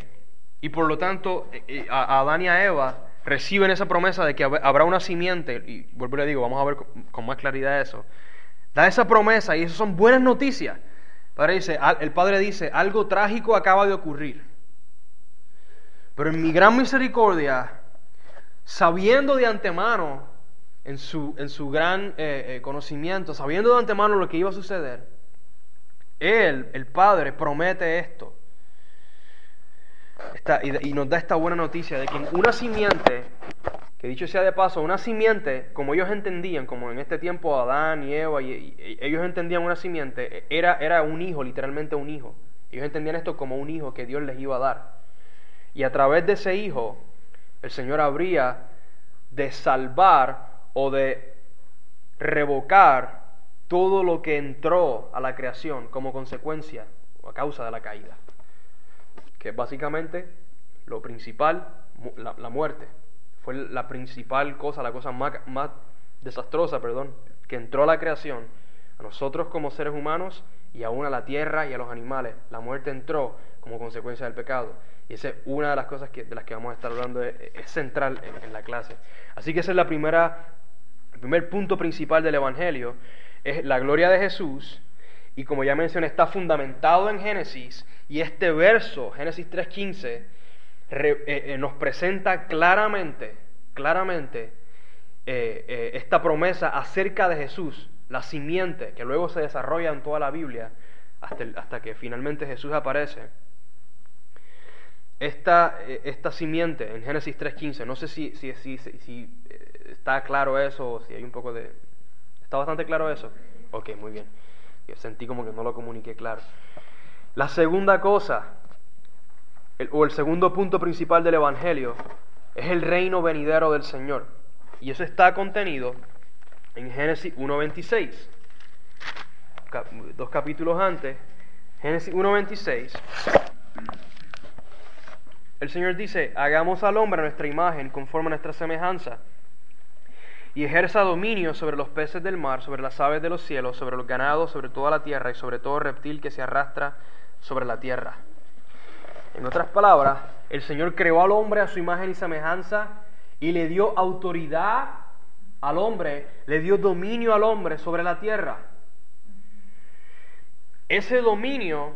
S1: y por lo tanto eh, eh, a Adán y a Eva reciben esa promesa de que habrá una simiente, y vuelvo y le digo, vamos a ver con más claridad eso, da esa promesa y eso son buenas noticias dice, el Padre dice, algo trágico acaba de ocurrir. Pero en mi gran misericordia, sabiendo de antemano, en su, en su gran eh, conocimiento, sabiendo de antemano lo que iba a suceder, Él, el Padre, promete esto. Y, nos da esta buena noticia de que una simiente que dicho sea de paso, una simiente, como ellos entendían, como en este tiempo Adán y Eva, y, ellos entendían una simiente, era, era un hijo, literalmente un hijo. Ellos entendían esto como un hijo que Dios les iba a dar. Y a través de ese hijo, el Señor habría de salvar o de revocar todo lo que entró a la creación como consecuencia o a causa de la caída. Que básicamente lo principal, la muerte fue la principal cosa, la cosa más, más desastrosa, perdón, que entró a la creación, a nosotros como seres humanos y aún a la tierra y a los animales. La muerte entró como consecuencia del pecado. Y esa es una de las cosas que, de las que vamos a estar hablando, es, central en, la clase. Así que ese es la primera, el primer punto principal del Evangelio, es la gloria de Jesús. Y como ya mencioné, está fundamentado en Génesis. Y este verso, Génesis 3.15, eh, eh, nos presenta claramente, claramente eh, esta promesa acerca de Jesús, la simiente que luego se desarrolla en toda la Biblia hasta, hasta que finalmente Jesús aparece. Esta, esta simiente en Génesis 3.15, no sé si, si, si, si, está claro eso o si hay un poco de... ¿Está bastante claro eso? Ok, muy bien. Yo sentí como que no lo comuniqué claro. La segunda cosa o el segundo punto principal del Evangelio, es el reino venidero del Señor. Y eso está contenido en Génesis 1.26, dos capítulos antes, Génesis 1.26, el Señor dice, hagamos al hombre a nuestra imagen, conforme a nuestra semejanza, y ejerza dominio sobre los peces del mar, sobre las aves de los cielos, sobre los ganados, sobre toda la tierra y sobre todo reptil que se arrastra sobre la tierra. En otras palabras, el Señor creó al hombre a su imagen y semejanza y le dio autoridad al hombre, le dio dominio al hombre sobre la tierra. Ese dominio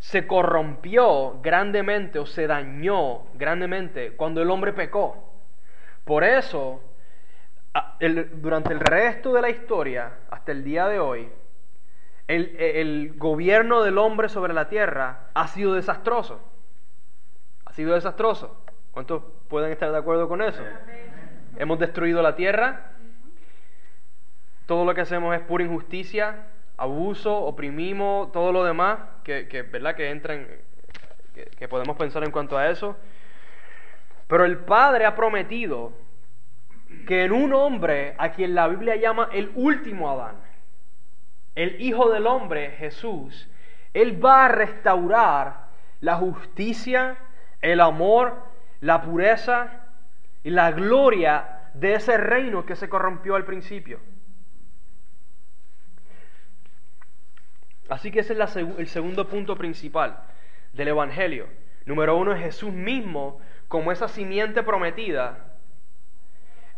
S1: se corrompió grandemente o se dañó grandemente cuando el hombre pecó. Por eso, durante el resto de la historia, hasta el día de hoy, el, gobierno del hombre sobre la tierra ha sido desastroso. Ha sido desastroso. ¿Cuántos pueden estar de acuerdo con eso? Hemos destruido la tierra. Todo lo que hacemos es pura injusticia, abuso, oprimimos, todo lo demás que, ¿verdad? que entran, que podemos pensar en cuanto a eso. Pero el Padre ha prometido que en un hombre a quien la Biblia llama el último Adán, el Hijo del Hombre, Jesús, Él va a restaurar la justicia, el amor, la pureza y la gloria de ese reino que se corrompió al principio. Así que ese es el segundo punto principal del Evangelio. Número uno es Jesús mismo como esa simiente prometida.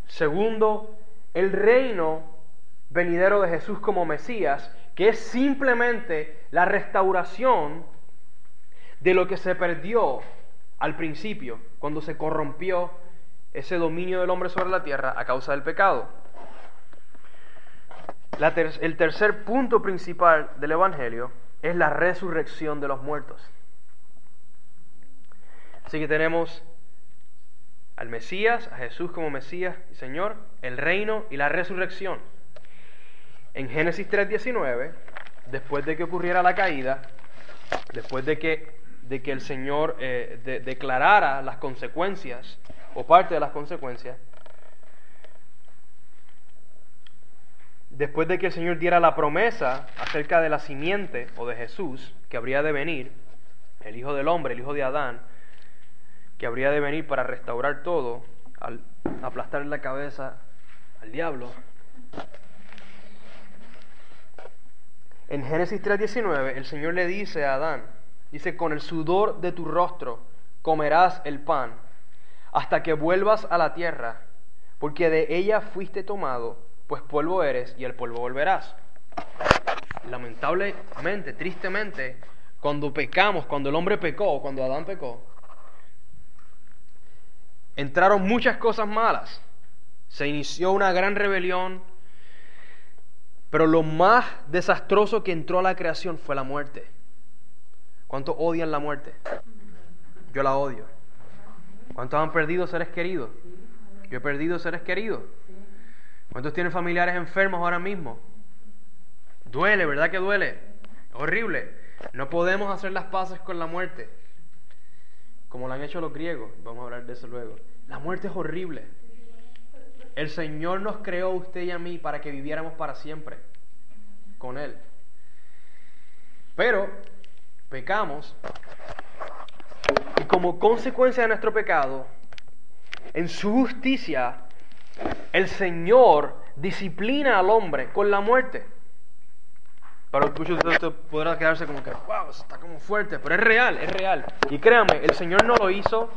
S1: Segundo, el reino venidero de Jesús como Mesías, que es simplemente la restauración de lo que se perdió al principio, cuando se corrompió ese dominio del hombre sobre la tierra a causa del pecado el tercer punto principal del Evangelio es la resurrección de los muertos. Así que tenemos al Mesías, a Jesús como Mesías y Señor, el reino y la resurrección. En Génesis 3:19, después de que ocurriera la caída, después de que, de que el Señor eh, declarara las consecuencias o parte de las consecuencias, después de que el Señor diera la promesa acerca de la simiente o de Jesús que habría de venir, el Hijo del Hombre, el Hijo de Adán, que habría de venir para restaurar todo, al aplastar la cabeza al diablo. En Génesis 3:19 el Señor le dice a Adán, dice, con el sudor de tu rostro comerás el pan hasta que vuelvas a la tierra, porque de ella fuiste tomado pues polvo eres y el polvo volverás. Lamentablemente, tristemente, cuando pecamos, cuando el hombre pecó, cuando Adán pecó, entraron muchas cosas malas. Se inició una gran rebelión, pero lo más desastroso que entró a la creación fue la muerte. ¿Cuántos odian la muerte? Yo la odio. ¿Cuántos han perdido seres queridos? Yo he perdido seres queridos. ¿Cuántos tienen familiares enfermos ahora mismo? Duele, ¿verdad que duele? Horrible. No podemos hacer las paces con la muerte, como lo han hecho los griegos. Vamos a hablar de eso luego. La muerte es horrible. El Señor nos creó a usted y a mí para que viviéramos para siempre con Él. Pero pecamos y como consecuencia de nuestro pecado, en su justicia el Señor disciplina al hombre con la muerte. Para muchos de ustedes podrá quedarse como que, wow, está como fuerte, pero es real, es real. Y créame, el Señor no lo hizo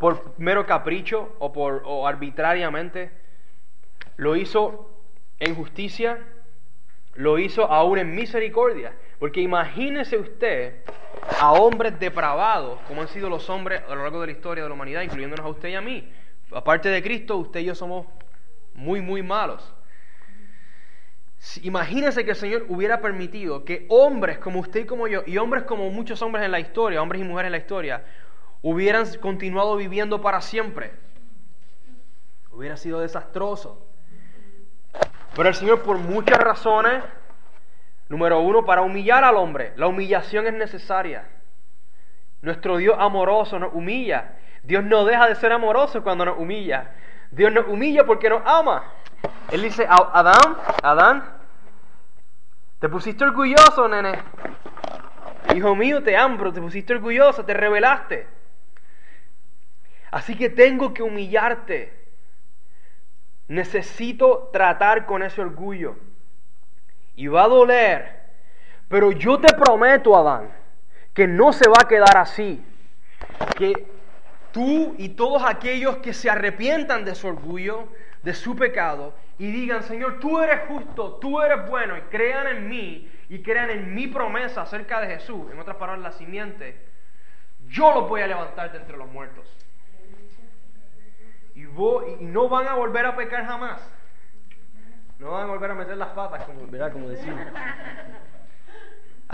S1: por mero capricho o, por, o arbitrariamente. Lo hizo en justicia, lo hizo aún en misericordia. Porque imagínese usted a hombres depravados, como han sido los hombres a lo largo de la historia de la humanidad, incluyéndonos a usted y a mí aparte de Cristo, usted y yo somos muy, muy malos. Imagínense que el Señor hubiera permitido que hombres como usted y como yo, y hombres como muchos hombres en la historia, hombres y mujeres en la historia, hubieran continuado viviendo para siempre. Hubiera sido desastroso. Pero el Señor, por muchas razones, número uno, para humillar al hombre, la humillación es necesaria. Nuestro Dios amoroso nos humilla. Dios no deja de ser amoroso cuando nos humilla. Dios nos humilla porque nos ama. Él dice, Adán, Adán, te pusiste orgulloso, nene. Hijo mío, te amo, te pusiste orgulloso, te rebelaste. Así que tengo que humillarte. Necesito tratar con ese orgullo. Y va a doler. Pero yo te prometo, Adán, que no se va a quedar así. Que tú y todos aquellos que se arrepientan de su orgullo, de su pecado, y digan, Señor, tú eres justo, tú eres bueno, y crean en mí, y crean en mi promesa acerca de Jesús, en otras palabras, la simiente, yo los voy a levantar de entre los muertos. Y, y no van a volver a pecar jamás. No van a volver a meter las patas, como, como decimos.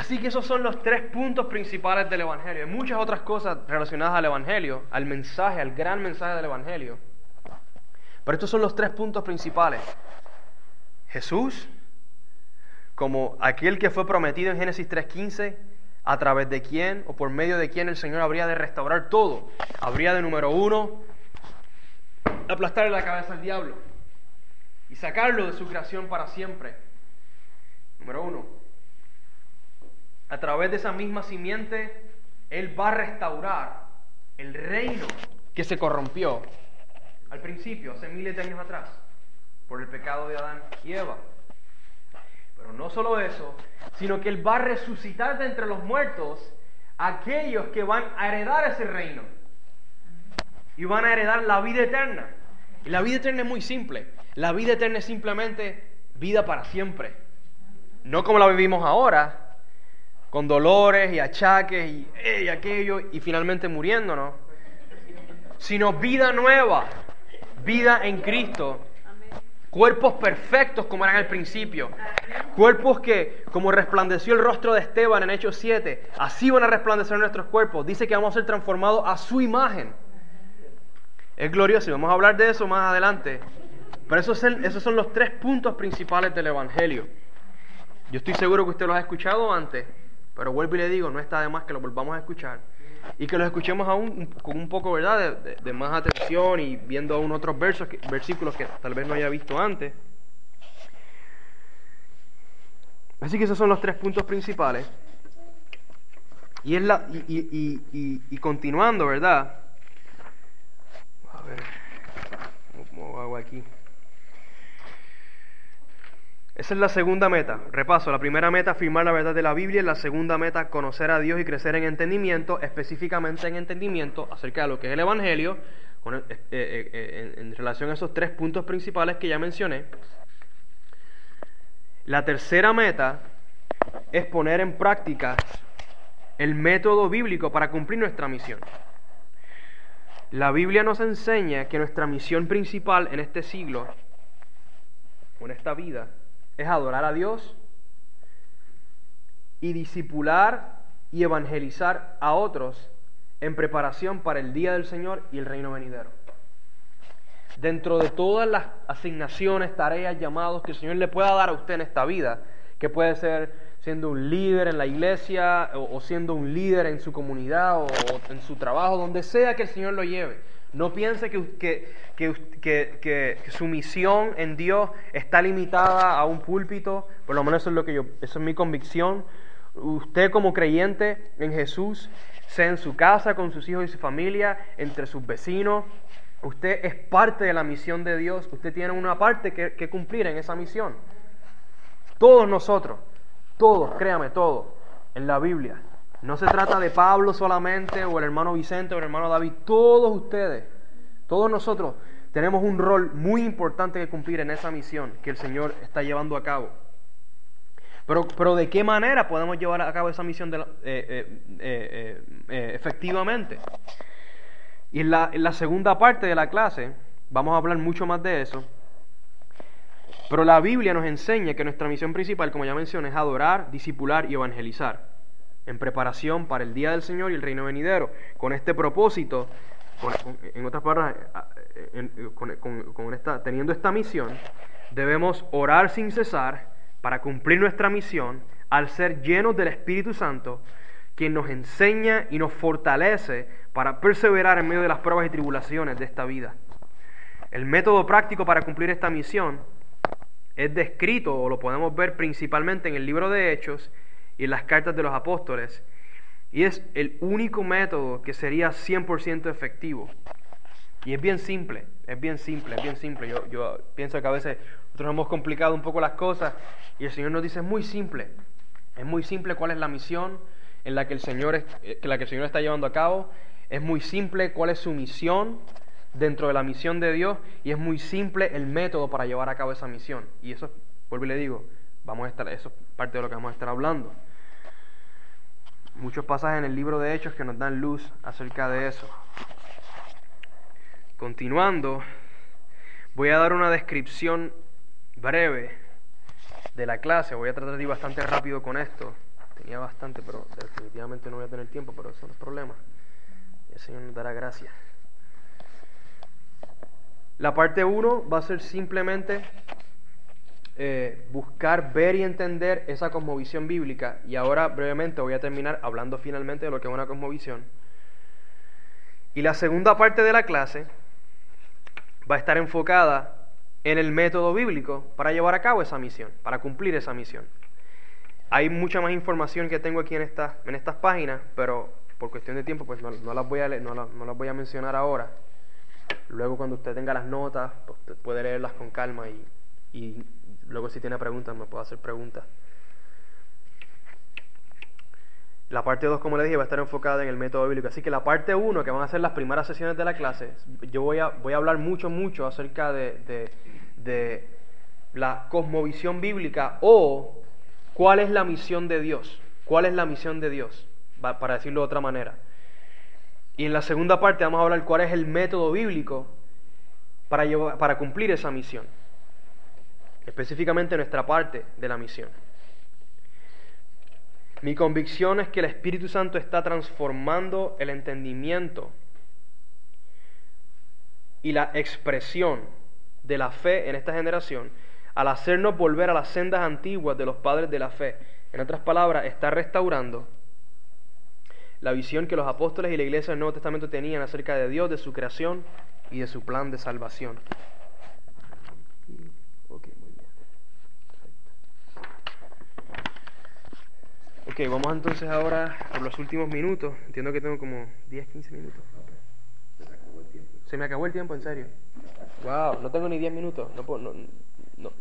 S1: Así que esos son los tres puntos principales del Evangelio. Hay muchas otras cosas relacionadas al Evangelio, al mensaje, al gran mensaje del Evangelio. Pero estos son los tres puntos principales. Jesús, como aquel que fue prometido en Génesis 3.15, a través de quién o por medio de quién el Señor habría de restaurar todo. Habría de número uno, aplastarle la cabeza al diablo y sacarlo de su creación para siempre. Número uno a través de esa misma simiente, Él va a restaurar el reino que se corrompió al principio, hace miles de años atrás, por el pecado de Adán y Eva. Pero no solo eso, sino que Él va a resucitar de entre los muertos aquellos que van a heredar ese reino. Y van a heredar la vida eterna. Y la vida eterna es muy simple. La vida eterna es simplemente vida para siempre. No como la vivimos ahora, con dolores y achaques y, aquello y finalmente muriéndonos, sino vida nueva, vida en Cristo, cuerpos perfectos como eran al principio, cuerpos que como resplandeció el rostro de Esteban en Hechos 7, así van a resplandecer nuestros cuerpos, dice que vamos a ser transformados a su imagen. Es glorioso y vamos a hablar de eso más adelante. Pero esos esos son los tres puntos principales del Evangelio. Yo estoy seguro que usted los ha escuchado antes. Pero vuelvo y le digo, no está de más que lo volvamos a escuchar y que lo escuchemos aún con un poco ¿verdad? De, más atención y viendo aún otros versos, versículos que tal vez no haya visto antes. Así que esos son los tres puntos principales. Y, es la, y, y, y, y continuando, ¿verdad? A ver, ¿cómo hago aquí? Esa es la segunda meta. Repaso, la primera meta, afirmar la verdad de la Biblia. La segunda meta, conocer a Dios y crecer en entendimiento, específicamente en entendimiento acerca de lo que es el Evangelio, eh, eh, eh, en, relación a esos tres puntos principales que ya mencioné. La tercera meta es poner en práctica el método bíblico para cumplir nuestra misión. La Biblia nos enseña que nuestra misión principal en este siglo, en esta vida, es adorar a Dios y disipular y evangelizar a otros en preparación para el día del Señor y el reino venidero. Dentro de todas las asignaciones, tareas, llamados que el Señor le pueda dar a usted en esta vida, que puede ser siendo un líder en la iglesia o, siendo un líder en su comunidad o en su trabajo, donde sea que el Señor lo lleve. No piense que, que, su misión en Dios está limitada a un púlpito, por lo menos eso es lo que yo, eso es mi convicción. Usted como creyente en Jesús, sea en su casa, con sus hijos y su familia, entre sus vecinos, usted es parte de la misión de Dios, usted tiene una parte que, que cumplir en esa misión. Todos nosotros, todos, créame, todos, en la Biblia no se trata de Pablo solamente, o el hermano Vicente, o el hermano David. Todos ustedes, todos nosotros, tenemos un rol muy importante que cumplir en esa misión que el Señor está llevando a cabo. Pero, pero ¿de qué manera podemos llevar a cabo esa misión eh, eh, eh, efectivamente? Y en la, en la segunda parte de la clase vamos a hablar mucho más de eso. Pero la Biblia nos enseña que nuestra misión principal, como ya mencioné, es adorar, discipular y evangelizar en preparación para el día del Señor y el reino venidero. Con este propósito, en otras palabras, con, esta, teniendo esta misión, debemos orar sin cesar para cumplir nuestra misión al ser llenos del Espíritu Santo quien nos enseña y nos fortalece para perseverar en medio de las pruebas y tribulaciones de esta vida. El método práctico para cumplir esta misión es descrito o lo podemos ver principalmente en el libro de Hechos y las cartas de los apóstoles y es el único método que sería 100% efectivo. Y es bien simple, es bien simple, es bien simple. Yo, yo pienso que a veces nosotros hemos complicado un poco las cosas y el Señor nos dice, es muy simple, es muy simple cuál es la misión en la que el Señor, eh, que la que el Señor está llevando a cabo, es muy simple cuál es su misión dentro de la misión de Dios y es muy simple el método para llevar a cabo esa misión. Y eso, vuelvo y le digo, vamos a estar, eso es parte de lo que vamos a estar hablando muchos pasajes en el libro de Hechos que nos dan luz acerca de eso. Continuando, voy a dar una descripción breve de la clase. Voy a tratar de ir bastante rápido con esto. Tenía bastante, pero definitivamente no voy a tener tiempo, pero eso no es problema. El Señor nos dará gracias. La parte 1 va a ser simplemente eh, buscar ver y entender esa cosmovisión bíblica. Y ahora brevemente voy a terminar hablando finalmente de lo que es una cosmovisión. Y la segunda parte de la clase va a estar enfocada en el método bíblico para llevar a cabo esa misión, para cumplir esa misión. Hay mucha más información que tengo aquí en, esta, en estas páginas, pero por cuestión de tiempo pues no, las, voy a no, las voy a mencionar ahora. Luego cuando usted tenga las notas, pues, puede leerlas con calma y, y Luego si tiene preguntas me puede hacer preguntas. La parte 2, como le dije, va a estar enfocada en el método bíblico. Así que la parte 1, que van a ser las primeras sesiones de la clase, yo voy a, voy a hablar mucho, mucho acerca de, de la cosmovisión bíblica o cuál es la misión de Dios. ¿Cuál es la misión de Dios? Para decirlo de otra manera. Y en la segunda parte vamos a hablar cuál es el método bíblico para, llevar, para cumplir esa misión específicamente nuestra parte de la misión. Mi convicción es que el Espíritu Santo está transformando el entendimiento y la expresión de la fe en esta generación al hacernos volver a las sendas antiguas de los padres de la fe. En otras palabras, está restaurando la visión que los apóstoles y la iglesia del Nuevo Testamento tenían acerca de Dios, de su creación y de su plan de salvación. Ok, vamos entonces ahora por los últimos minutos. Entiendo que tengo como 10, 15 minutos. Se me acabó el tiempo, en serio. Wow, no tengo ni 10 minutos. No puedo, no, no.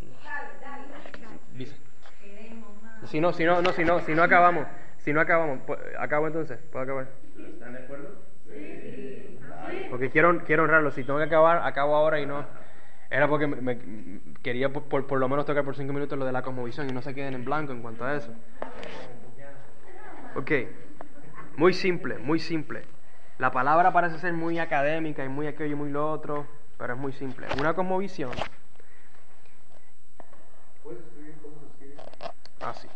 S1: Si no, si no, no, si no, si no acabamos, si no acabamos, acabo entonces, puedo acabar. ¿Están de acuerdo? Sí. Porque quiero, quiero honrarlo. Si tengo que acabar, acabo ahora y no. Era porque me, quería por, por, por, lo menos tocar por 5 minutos lo de la cosmovisión y no se queden en blanco en cuanto a eso. Ok, muy simple, muy simple. La palabra parece ser muy académica y muy aquello y muy lo otro, pero es muy simple. Una cosmovisión. ¿Puedes escribir cómo se escribe? Ah, sí,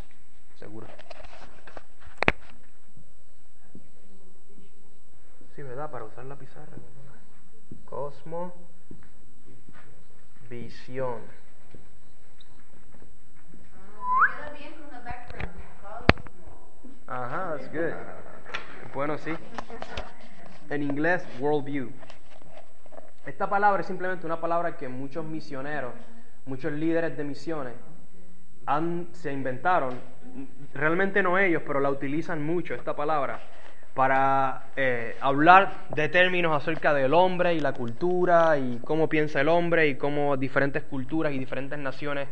S1: seguro. Sí, ¿verdad? Para usar la pizarra. Cosmo. Visión. Ajá, that's good. Bueno, sí. En inglés, worldview. Esta palabra es simplemente una palabra que muchos misioneros, muchos líderes de misiones han, se inventaron. Realmente no ellos, pero la utilizan mucho, esta palabra, para eh, hablar de términos acerca del hombre y la cultura y cómo piensa el hombre y cómo diferentes culturas y diferentes naciones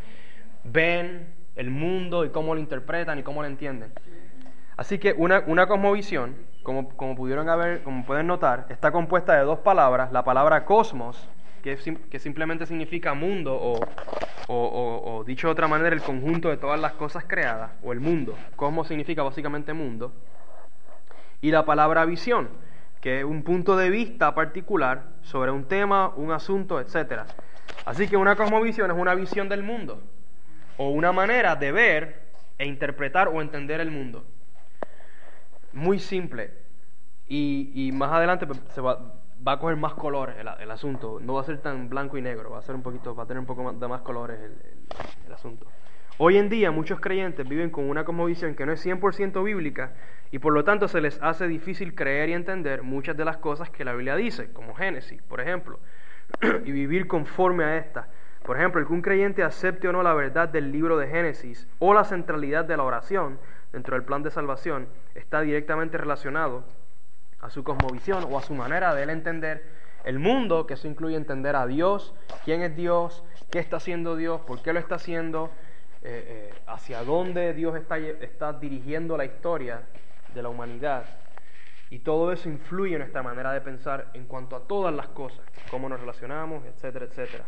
S1: ven el mundo y cómo lo interpretan y cómo lo entienden. Así que una, una cosmovisión, como, como, pudieron haber, como pueden notar, está compuesta de dos palabras. La palabra cosmos, que, que simplemente significa mundo, o, o, o, dicho de otra manera, el conjunto de todas las cosas creadas, o el mundo. Cosmos significa básicamente mundo. Y la palabra visión, que es un punto de vista particular sobre un tema, un asunto, etc. Así que una cosmovisión es una visión del mundo, o una manera de ver e interpretar o entender el mundo muy simple. Y, y más adelante pues, se va, va, a coger más colores el, asunto. No va a ser tan blanco y negro, va a ser un poquito, va a tener un poco más, de más colores el, el, asunto. Hoy en día muchos creyentes viven con una cosmovisión que no es 100% bíblica y por lo tanto se les hace difícil creer y entender muchas de las cosas que la Biblia dice, como Génesis, por ejemplo, y vivir conforme a esta. Por ejemplo, el que un creyente acepte o no la verdad del libro de Génesis o la centralidad de la oración dentro del plan de salvación está directamente relacionado a su cosmovisión o a su manera de él entender el mundo, que eso incluye entender a Dios, quién es Dios, qué está haciendo Dios, por qué lo está haciendo, eh, eh, hacia dónde Dios está, está dirigiendo la historia de la humanidad. Y todo eso influye en nuestra manera de pensar en cuanto a todas las cosas, cómo nos relacionamos, etcétera, etcétera.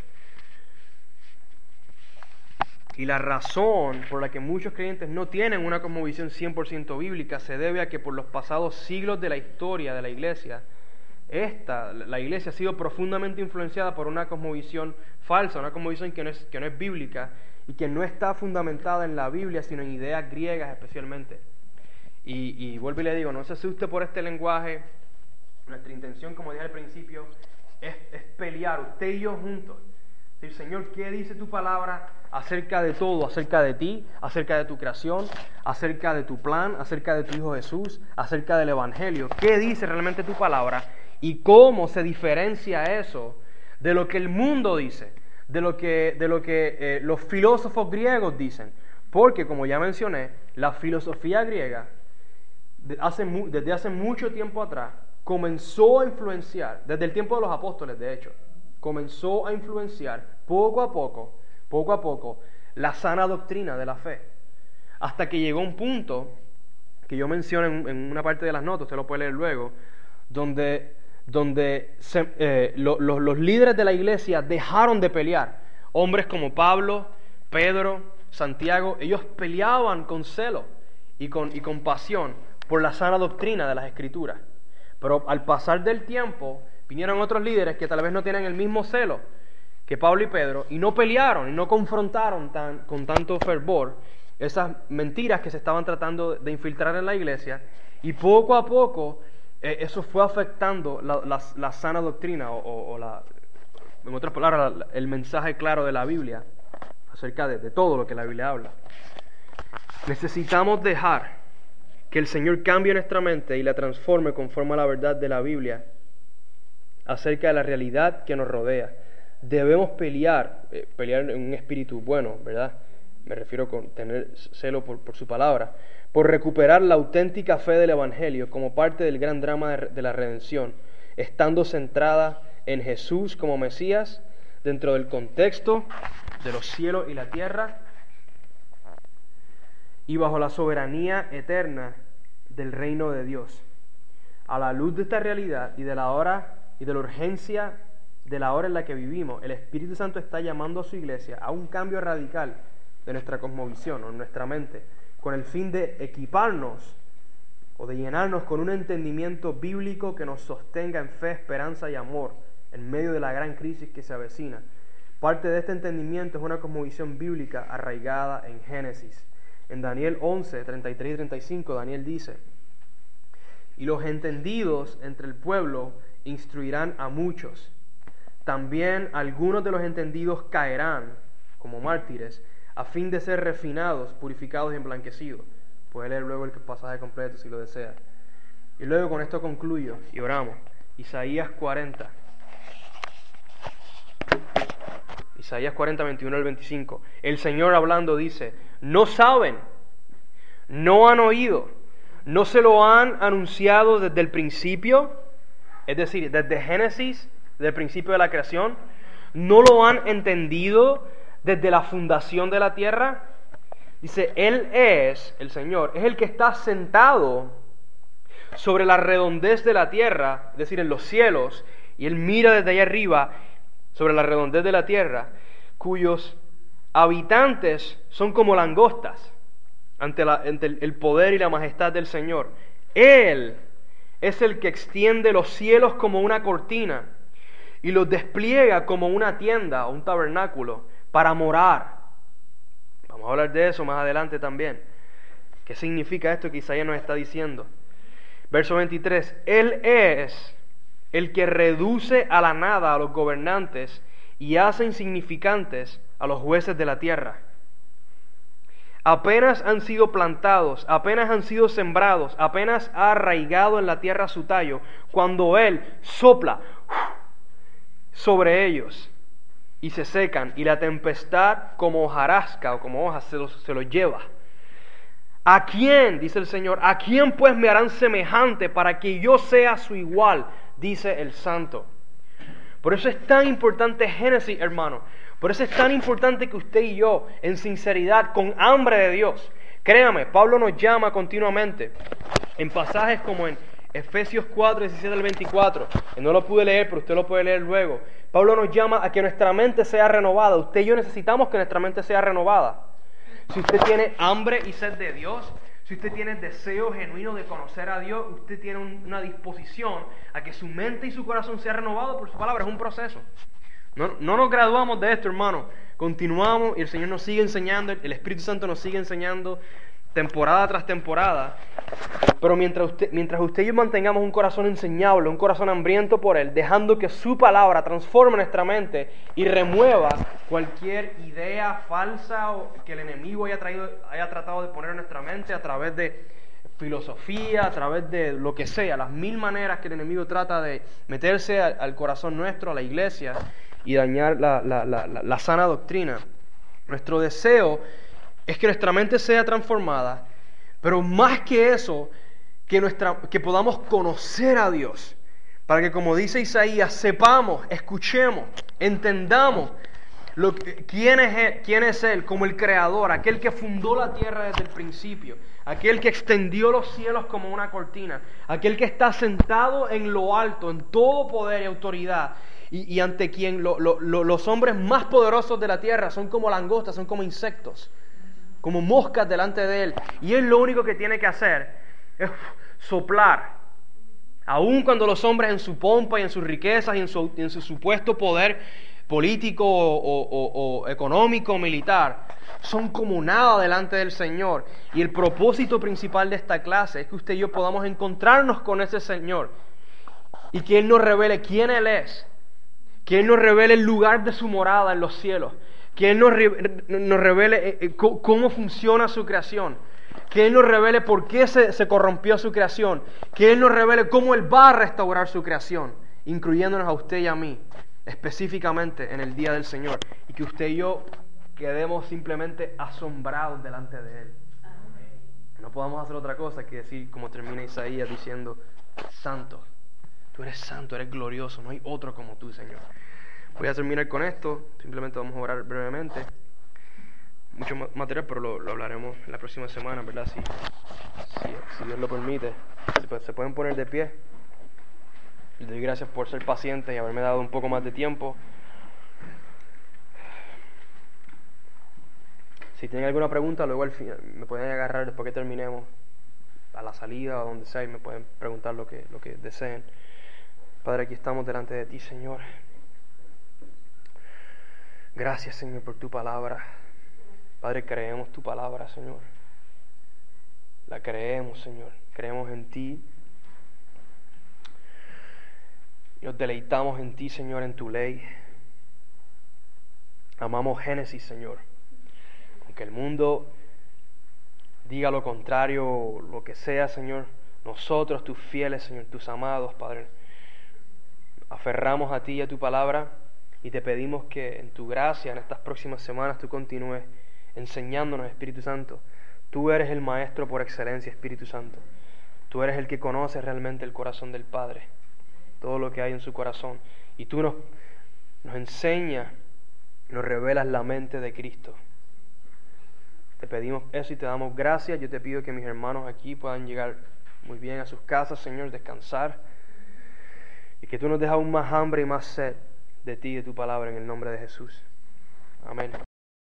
S1: Y la razón por la que muchos creyentes no tienen una cosmovisión 100% bíblica se debe a que por los pasados siglos de la historia de la iglesia, esta, la iglesia ha sido profundamente influenciada por una cosmovisión falsa, una cosmovisión que no es, que no es bíblica y que no está fundamentada en la Biblia, sino en ideas griegas especialmente. Y, y vuelvo y le digo, no se asuste por este lenguaje. Nuestra intención, como dije al principio, es, es pelear, usted y yo juntos. Decir, Señor, ¿qué dice tu palabra acerca de todo? Acerca de ti, acerca de tu creación, acerca de tu plan, acerca de tu Hijo Jesús, acerca del Evangelio. ¿Qué dice realmente tu palabra? Y cómo se diferencia eso de lo que el mundo dice, de lo que, de lo que eh, los filósofos griegos dicen. Porque, como ya mencioné, la filosofía griega desde hace mucho tiempo atrás, comenzó a influenciar, desde el tiempo de los apóstoles de hecho, comenzó a influenciar poco a poco, poco a poco, la sana doctrina de la fe. Hasta que llegó un punto, que yo menciono en, una parte de las notas, usted lo puede leer luego, donde, donde eh, los líderes de la iglesia dejaron de pelear. Hombres como Pablo, Pedro, Santiago, ellos peleaban con celo y con, y con pasión por la sana doctrina de las escrituras. Pero al pasar del tiempo, vinieron otros líderes que tal vez no tienen el mismo celo que Pablo y Pedro y no pelearon y no confrontaron tan, con tanto fervor esas mentiras que se estaban tratando de infiltrar en la iglesia y poco a poco eh, eso fue afectando la, sana doctrina o, la, en otras palabras, el mensaje claro de la Biblia acerca de todo lo que la Biblia habla. Necesitamos dejar que el Señor cambie nuestra mente y la transforme conforme a la verdad de la Biblia acerca de la realidad que nos rodea. Debemos pelear, eh, pelear en un espíritu bueno, ¿verdad? Me refiero con tener celo por, su palabra, por recuperar la auténtica fe del Evangelio como parte del gran drama de la redención, estando centrada en Jesús como Mesías dentro del contexto de los cielos y la tierra y bajo la soberanía eterna del reino de Dios. A la luz de esta realidad y de la hora y de la urgencia de la hora en la que vivimos, el Espíritu Santo está llamando a su iglesia a un cambio radical de nuestra cosmovisión o nuestra mente, con el fin de equiparnos o de llenarnos con un entendimiento bíblico que nos sostenga en fe, esperanza y amor en medio de la gran crisis que se avecina. Parte de este entendimiento es una cosmovisión bíblica arraigada en Génesis. En Daniel 11, 33 y 35, Daniel dice, y los entendidos entre el pueblo instruirán a muchos. También algunos de los entendidos caerán como mártires, a fin de ser refinados, purificados y emblanquecidos. Puede leer luego el pasaje completo si lo desea. Y luego con esto concluyo y oramos. Isaías 40. Isaías 40, 21 al 25. El Señor hablando dice, no saben, no han oído, no se lo han anunciado desde el principio, es decir, desde Génesis, desde el principio de la creación, no lo han entendido desde la fundación de la tierra. Dice, Él es, el Señor, es el que está sentado sobre la redondez de la tierra, es decir, en los cielos, y Él mira desde allá arriba sobre la redondez de la tierra, cuyos habitantes son como langostas ante, el poder y la majestad del Señor. Él es el que extiende los cielos como una cortina y los despliega como una tienda o un tabernáculo para morar. Vamos a hablar de eso más adelante también. ¿Qué significa esto que Isaías nos está diciendo? Verso 23, Él es el que reduce a la nada a los gobernantes y hace insignificantes a los jueces de la tierra. Apenas han sido plantados, apenas han sido sembrados, apenas ha arraigado en la tierra su tallo, cuando Él sopla sobre ellos y se secan, y la tempestad como hojarasca o como hoja se los, se los lleva. ¿A quién, dice el Señor, a quién pues me harán semejante para que yo sea su igual? Dice el Santo. Por eso es tan importante Génesis, hermano. Por eso es tan importante que usted y yo, en sinceridad, con hambre de Dios, créame, Pablo nos llama continuamente en pasajes como en Efesios 4, 17 al 24. no lo pude leer, pero usted lo puede leer luego. Pablo nos llama a que nuestra mente sea renovada. Usted y yo necesitamos que nuestra mente sea renovada. Si usted tiene hambre y sed de Dios, si usted tiene deseo genuino de conocer a Dios, usted tiene una disposición a que su mente y su corazón sea renovado por su palabra. Es un proceso. No, nos graduamos de esto, hermano. Continuamos y el Señor nos sigue enseñando, el Espíritu Santo nos sigue enseñando temporada tras temporada. Pero mientras usted, mientras usted y yo mantengamos un corazón enseñable, un corazón hambriento por Él, dejando que su palabra transforme nuestra mente y remueva cualquier idea falsa que el enemigo haya, traído, haya tratado de poner en nuestra mente a través de filosofía, a través de lo que sea, las mil maneras que el enemigo trata de meterse al corazón nuestro, a la iglesia, y dañar la, sana doctrina. Nuestro deseo es que nuestra mente sea transformada, pero más que eso, que, nuestra, que podamos conocer a Dios, para que como dice Isaías, sepamos, escuchemos, entendamos lo, quién, es quién es Él como el creador, aquel que fundó la tierra desde el principio, aquel que extendió los cielos como una cortina, aquel que está sentado en lo alto, en todo poder y autoridad, y, ante quien los hombres más poderosos de la tierra son como langostas, son como insectos, como moscas delante de él. Y él lo único que tiene que hacer es soplar. Aun cuando los hombres en su pompa y en sus riquezas y en en su supuesto poder político o, económico militar, son como nada delante del Señor. Y el propósito principal de esta clase es que usted y yo podamos encontrarnos con ese Señor y que Él nos revele quién Él es que Él nos revele el lugar de su morada en los cielos, que Él nos, revele eh, eh, cómo funciona su creación, que Él nos revele por qué se, se corrompió su creación, que Él nos revele cómo Él va a restaurar su creación, incluyéndonos a usted y a mí, específicamente en el día del Señor, y que usted y yo quedemos simplemente asombrados delante de Él. No podamos hacer otra cosa que decir, como termina Isaías diciendo, santo Tú eres santo, eres glorioso, no hay otro como tú, Señor. Voy a terminar con esto, simplemente vamos a orar brevemente. Mucho material, pero lo, hablaremos la próxima semana, ¿verdad? Si, si, Dios lo permite. Se, pueden poner de pie. Les doy gracias por ser pacientes y haberme dado un poco más de tiempo. Si tienen alguna pregunta, luego al final me pueden agarrar después que terminemos a la salida o donde sea y me pueden preguntar lo que, lo que deseen. Padre, aquí estamos delante de ti, Señor. Gracias, Señor, por tu palabra. Padre, creemos tu palabra, Señor. La creemos, Señor. Creemos en ti. Nos deleitamos en ti, Señor, en tu ley. Amamos Génesis, Señor. Aunque el mundo diga lo contrario, lo que sea, Señor, nosotros, tus fieles, Señor, tus amados, Padre, aferramos a ti y a tu palabra y te pedimos que en tu gracia, en estas próximas semanas, tú continúes enseñándonos, Espíritu Santo. Tú eres el Maestro por excelencia, Espíritu Santo. Tú eres el que conoce realmente el corazón del Padre, todo lo que hay en su corazón. Y tú nos, nos enseñas, nos revelas la mente de Cristo. Te pedimos eso y te damos gracias. Yo te pido que mis hermanos aquí puedan llegar muy bien a sus casas, Señor, descansar y que tú nos dejas aún más hambre y más sed de ti y de tu palabra en el nombre de Jesús. Amén.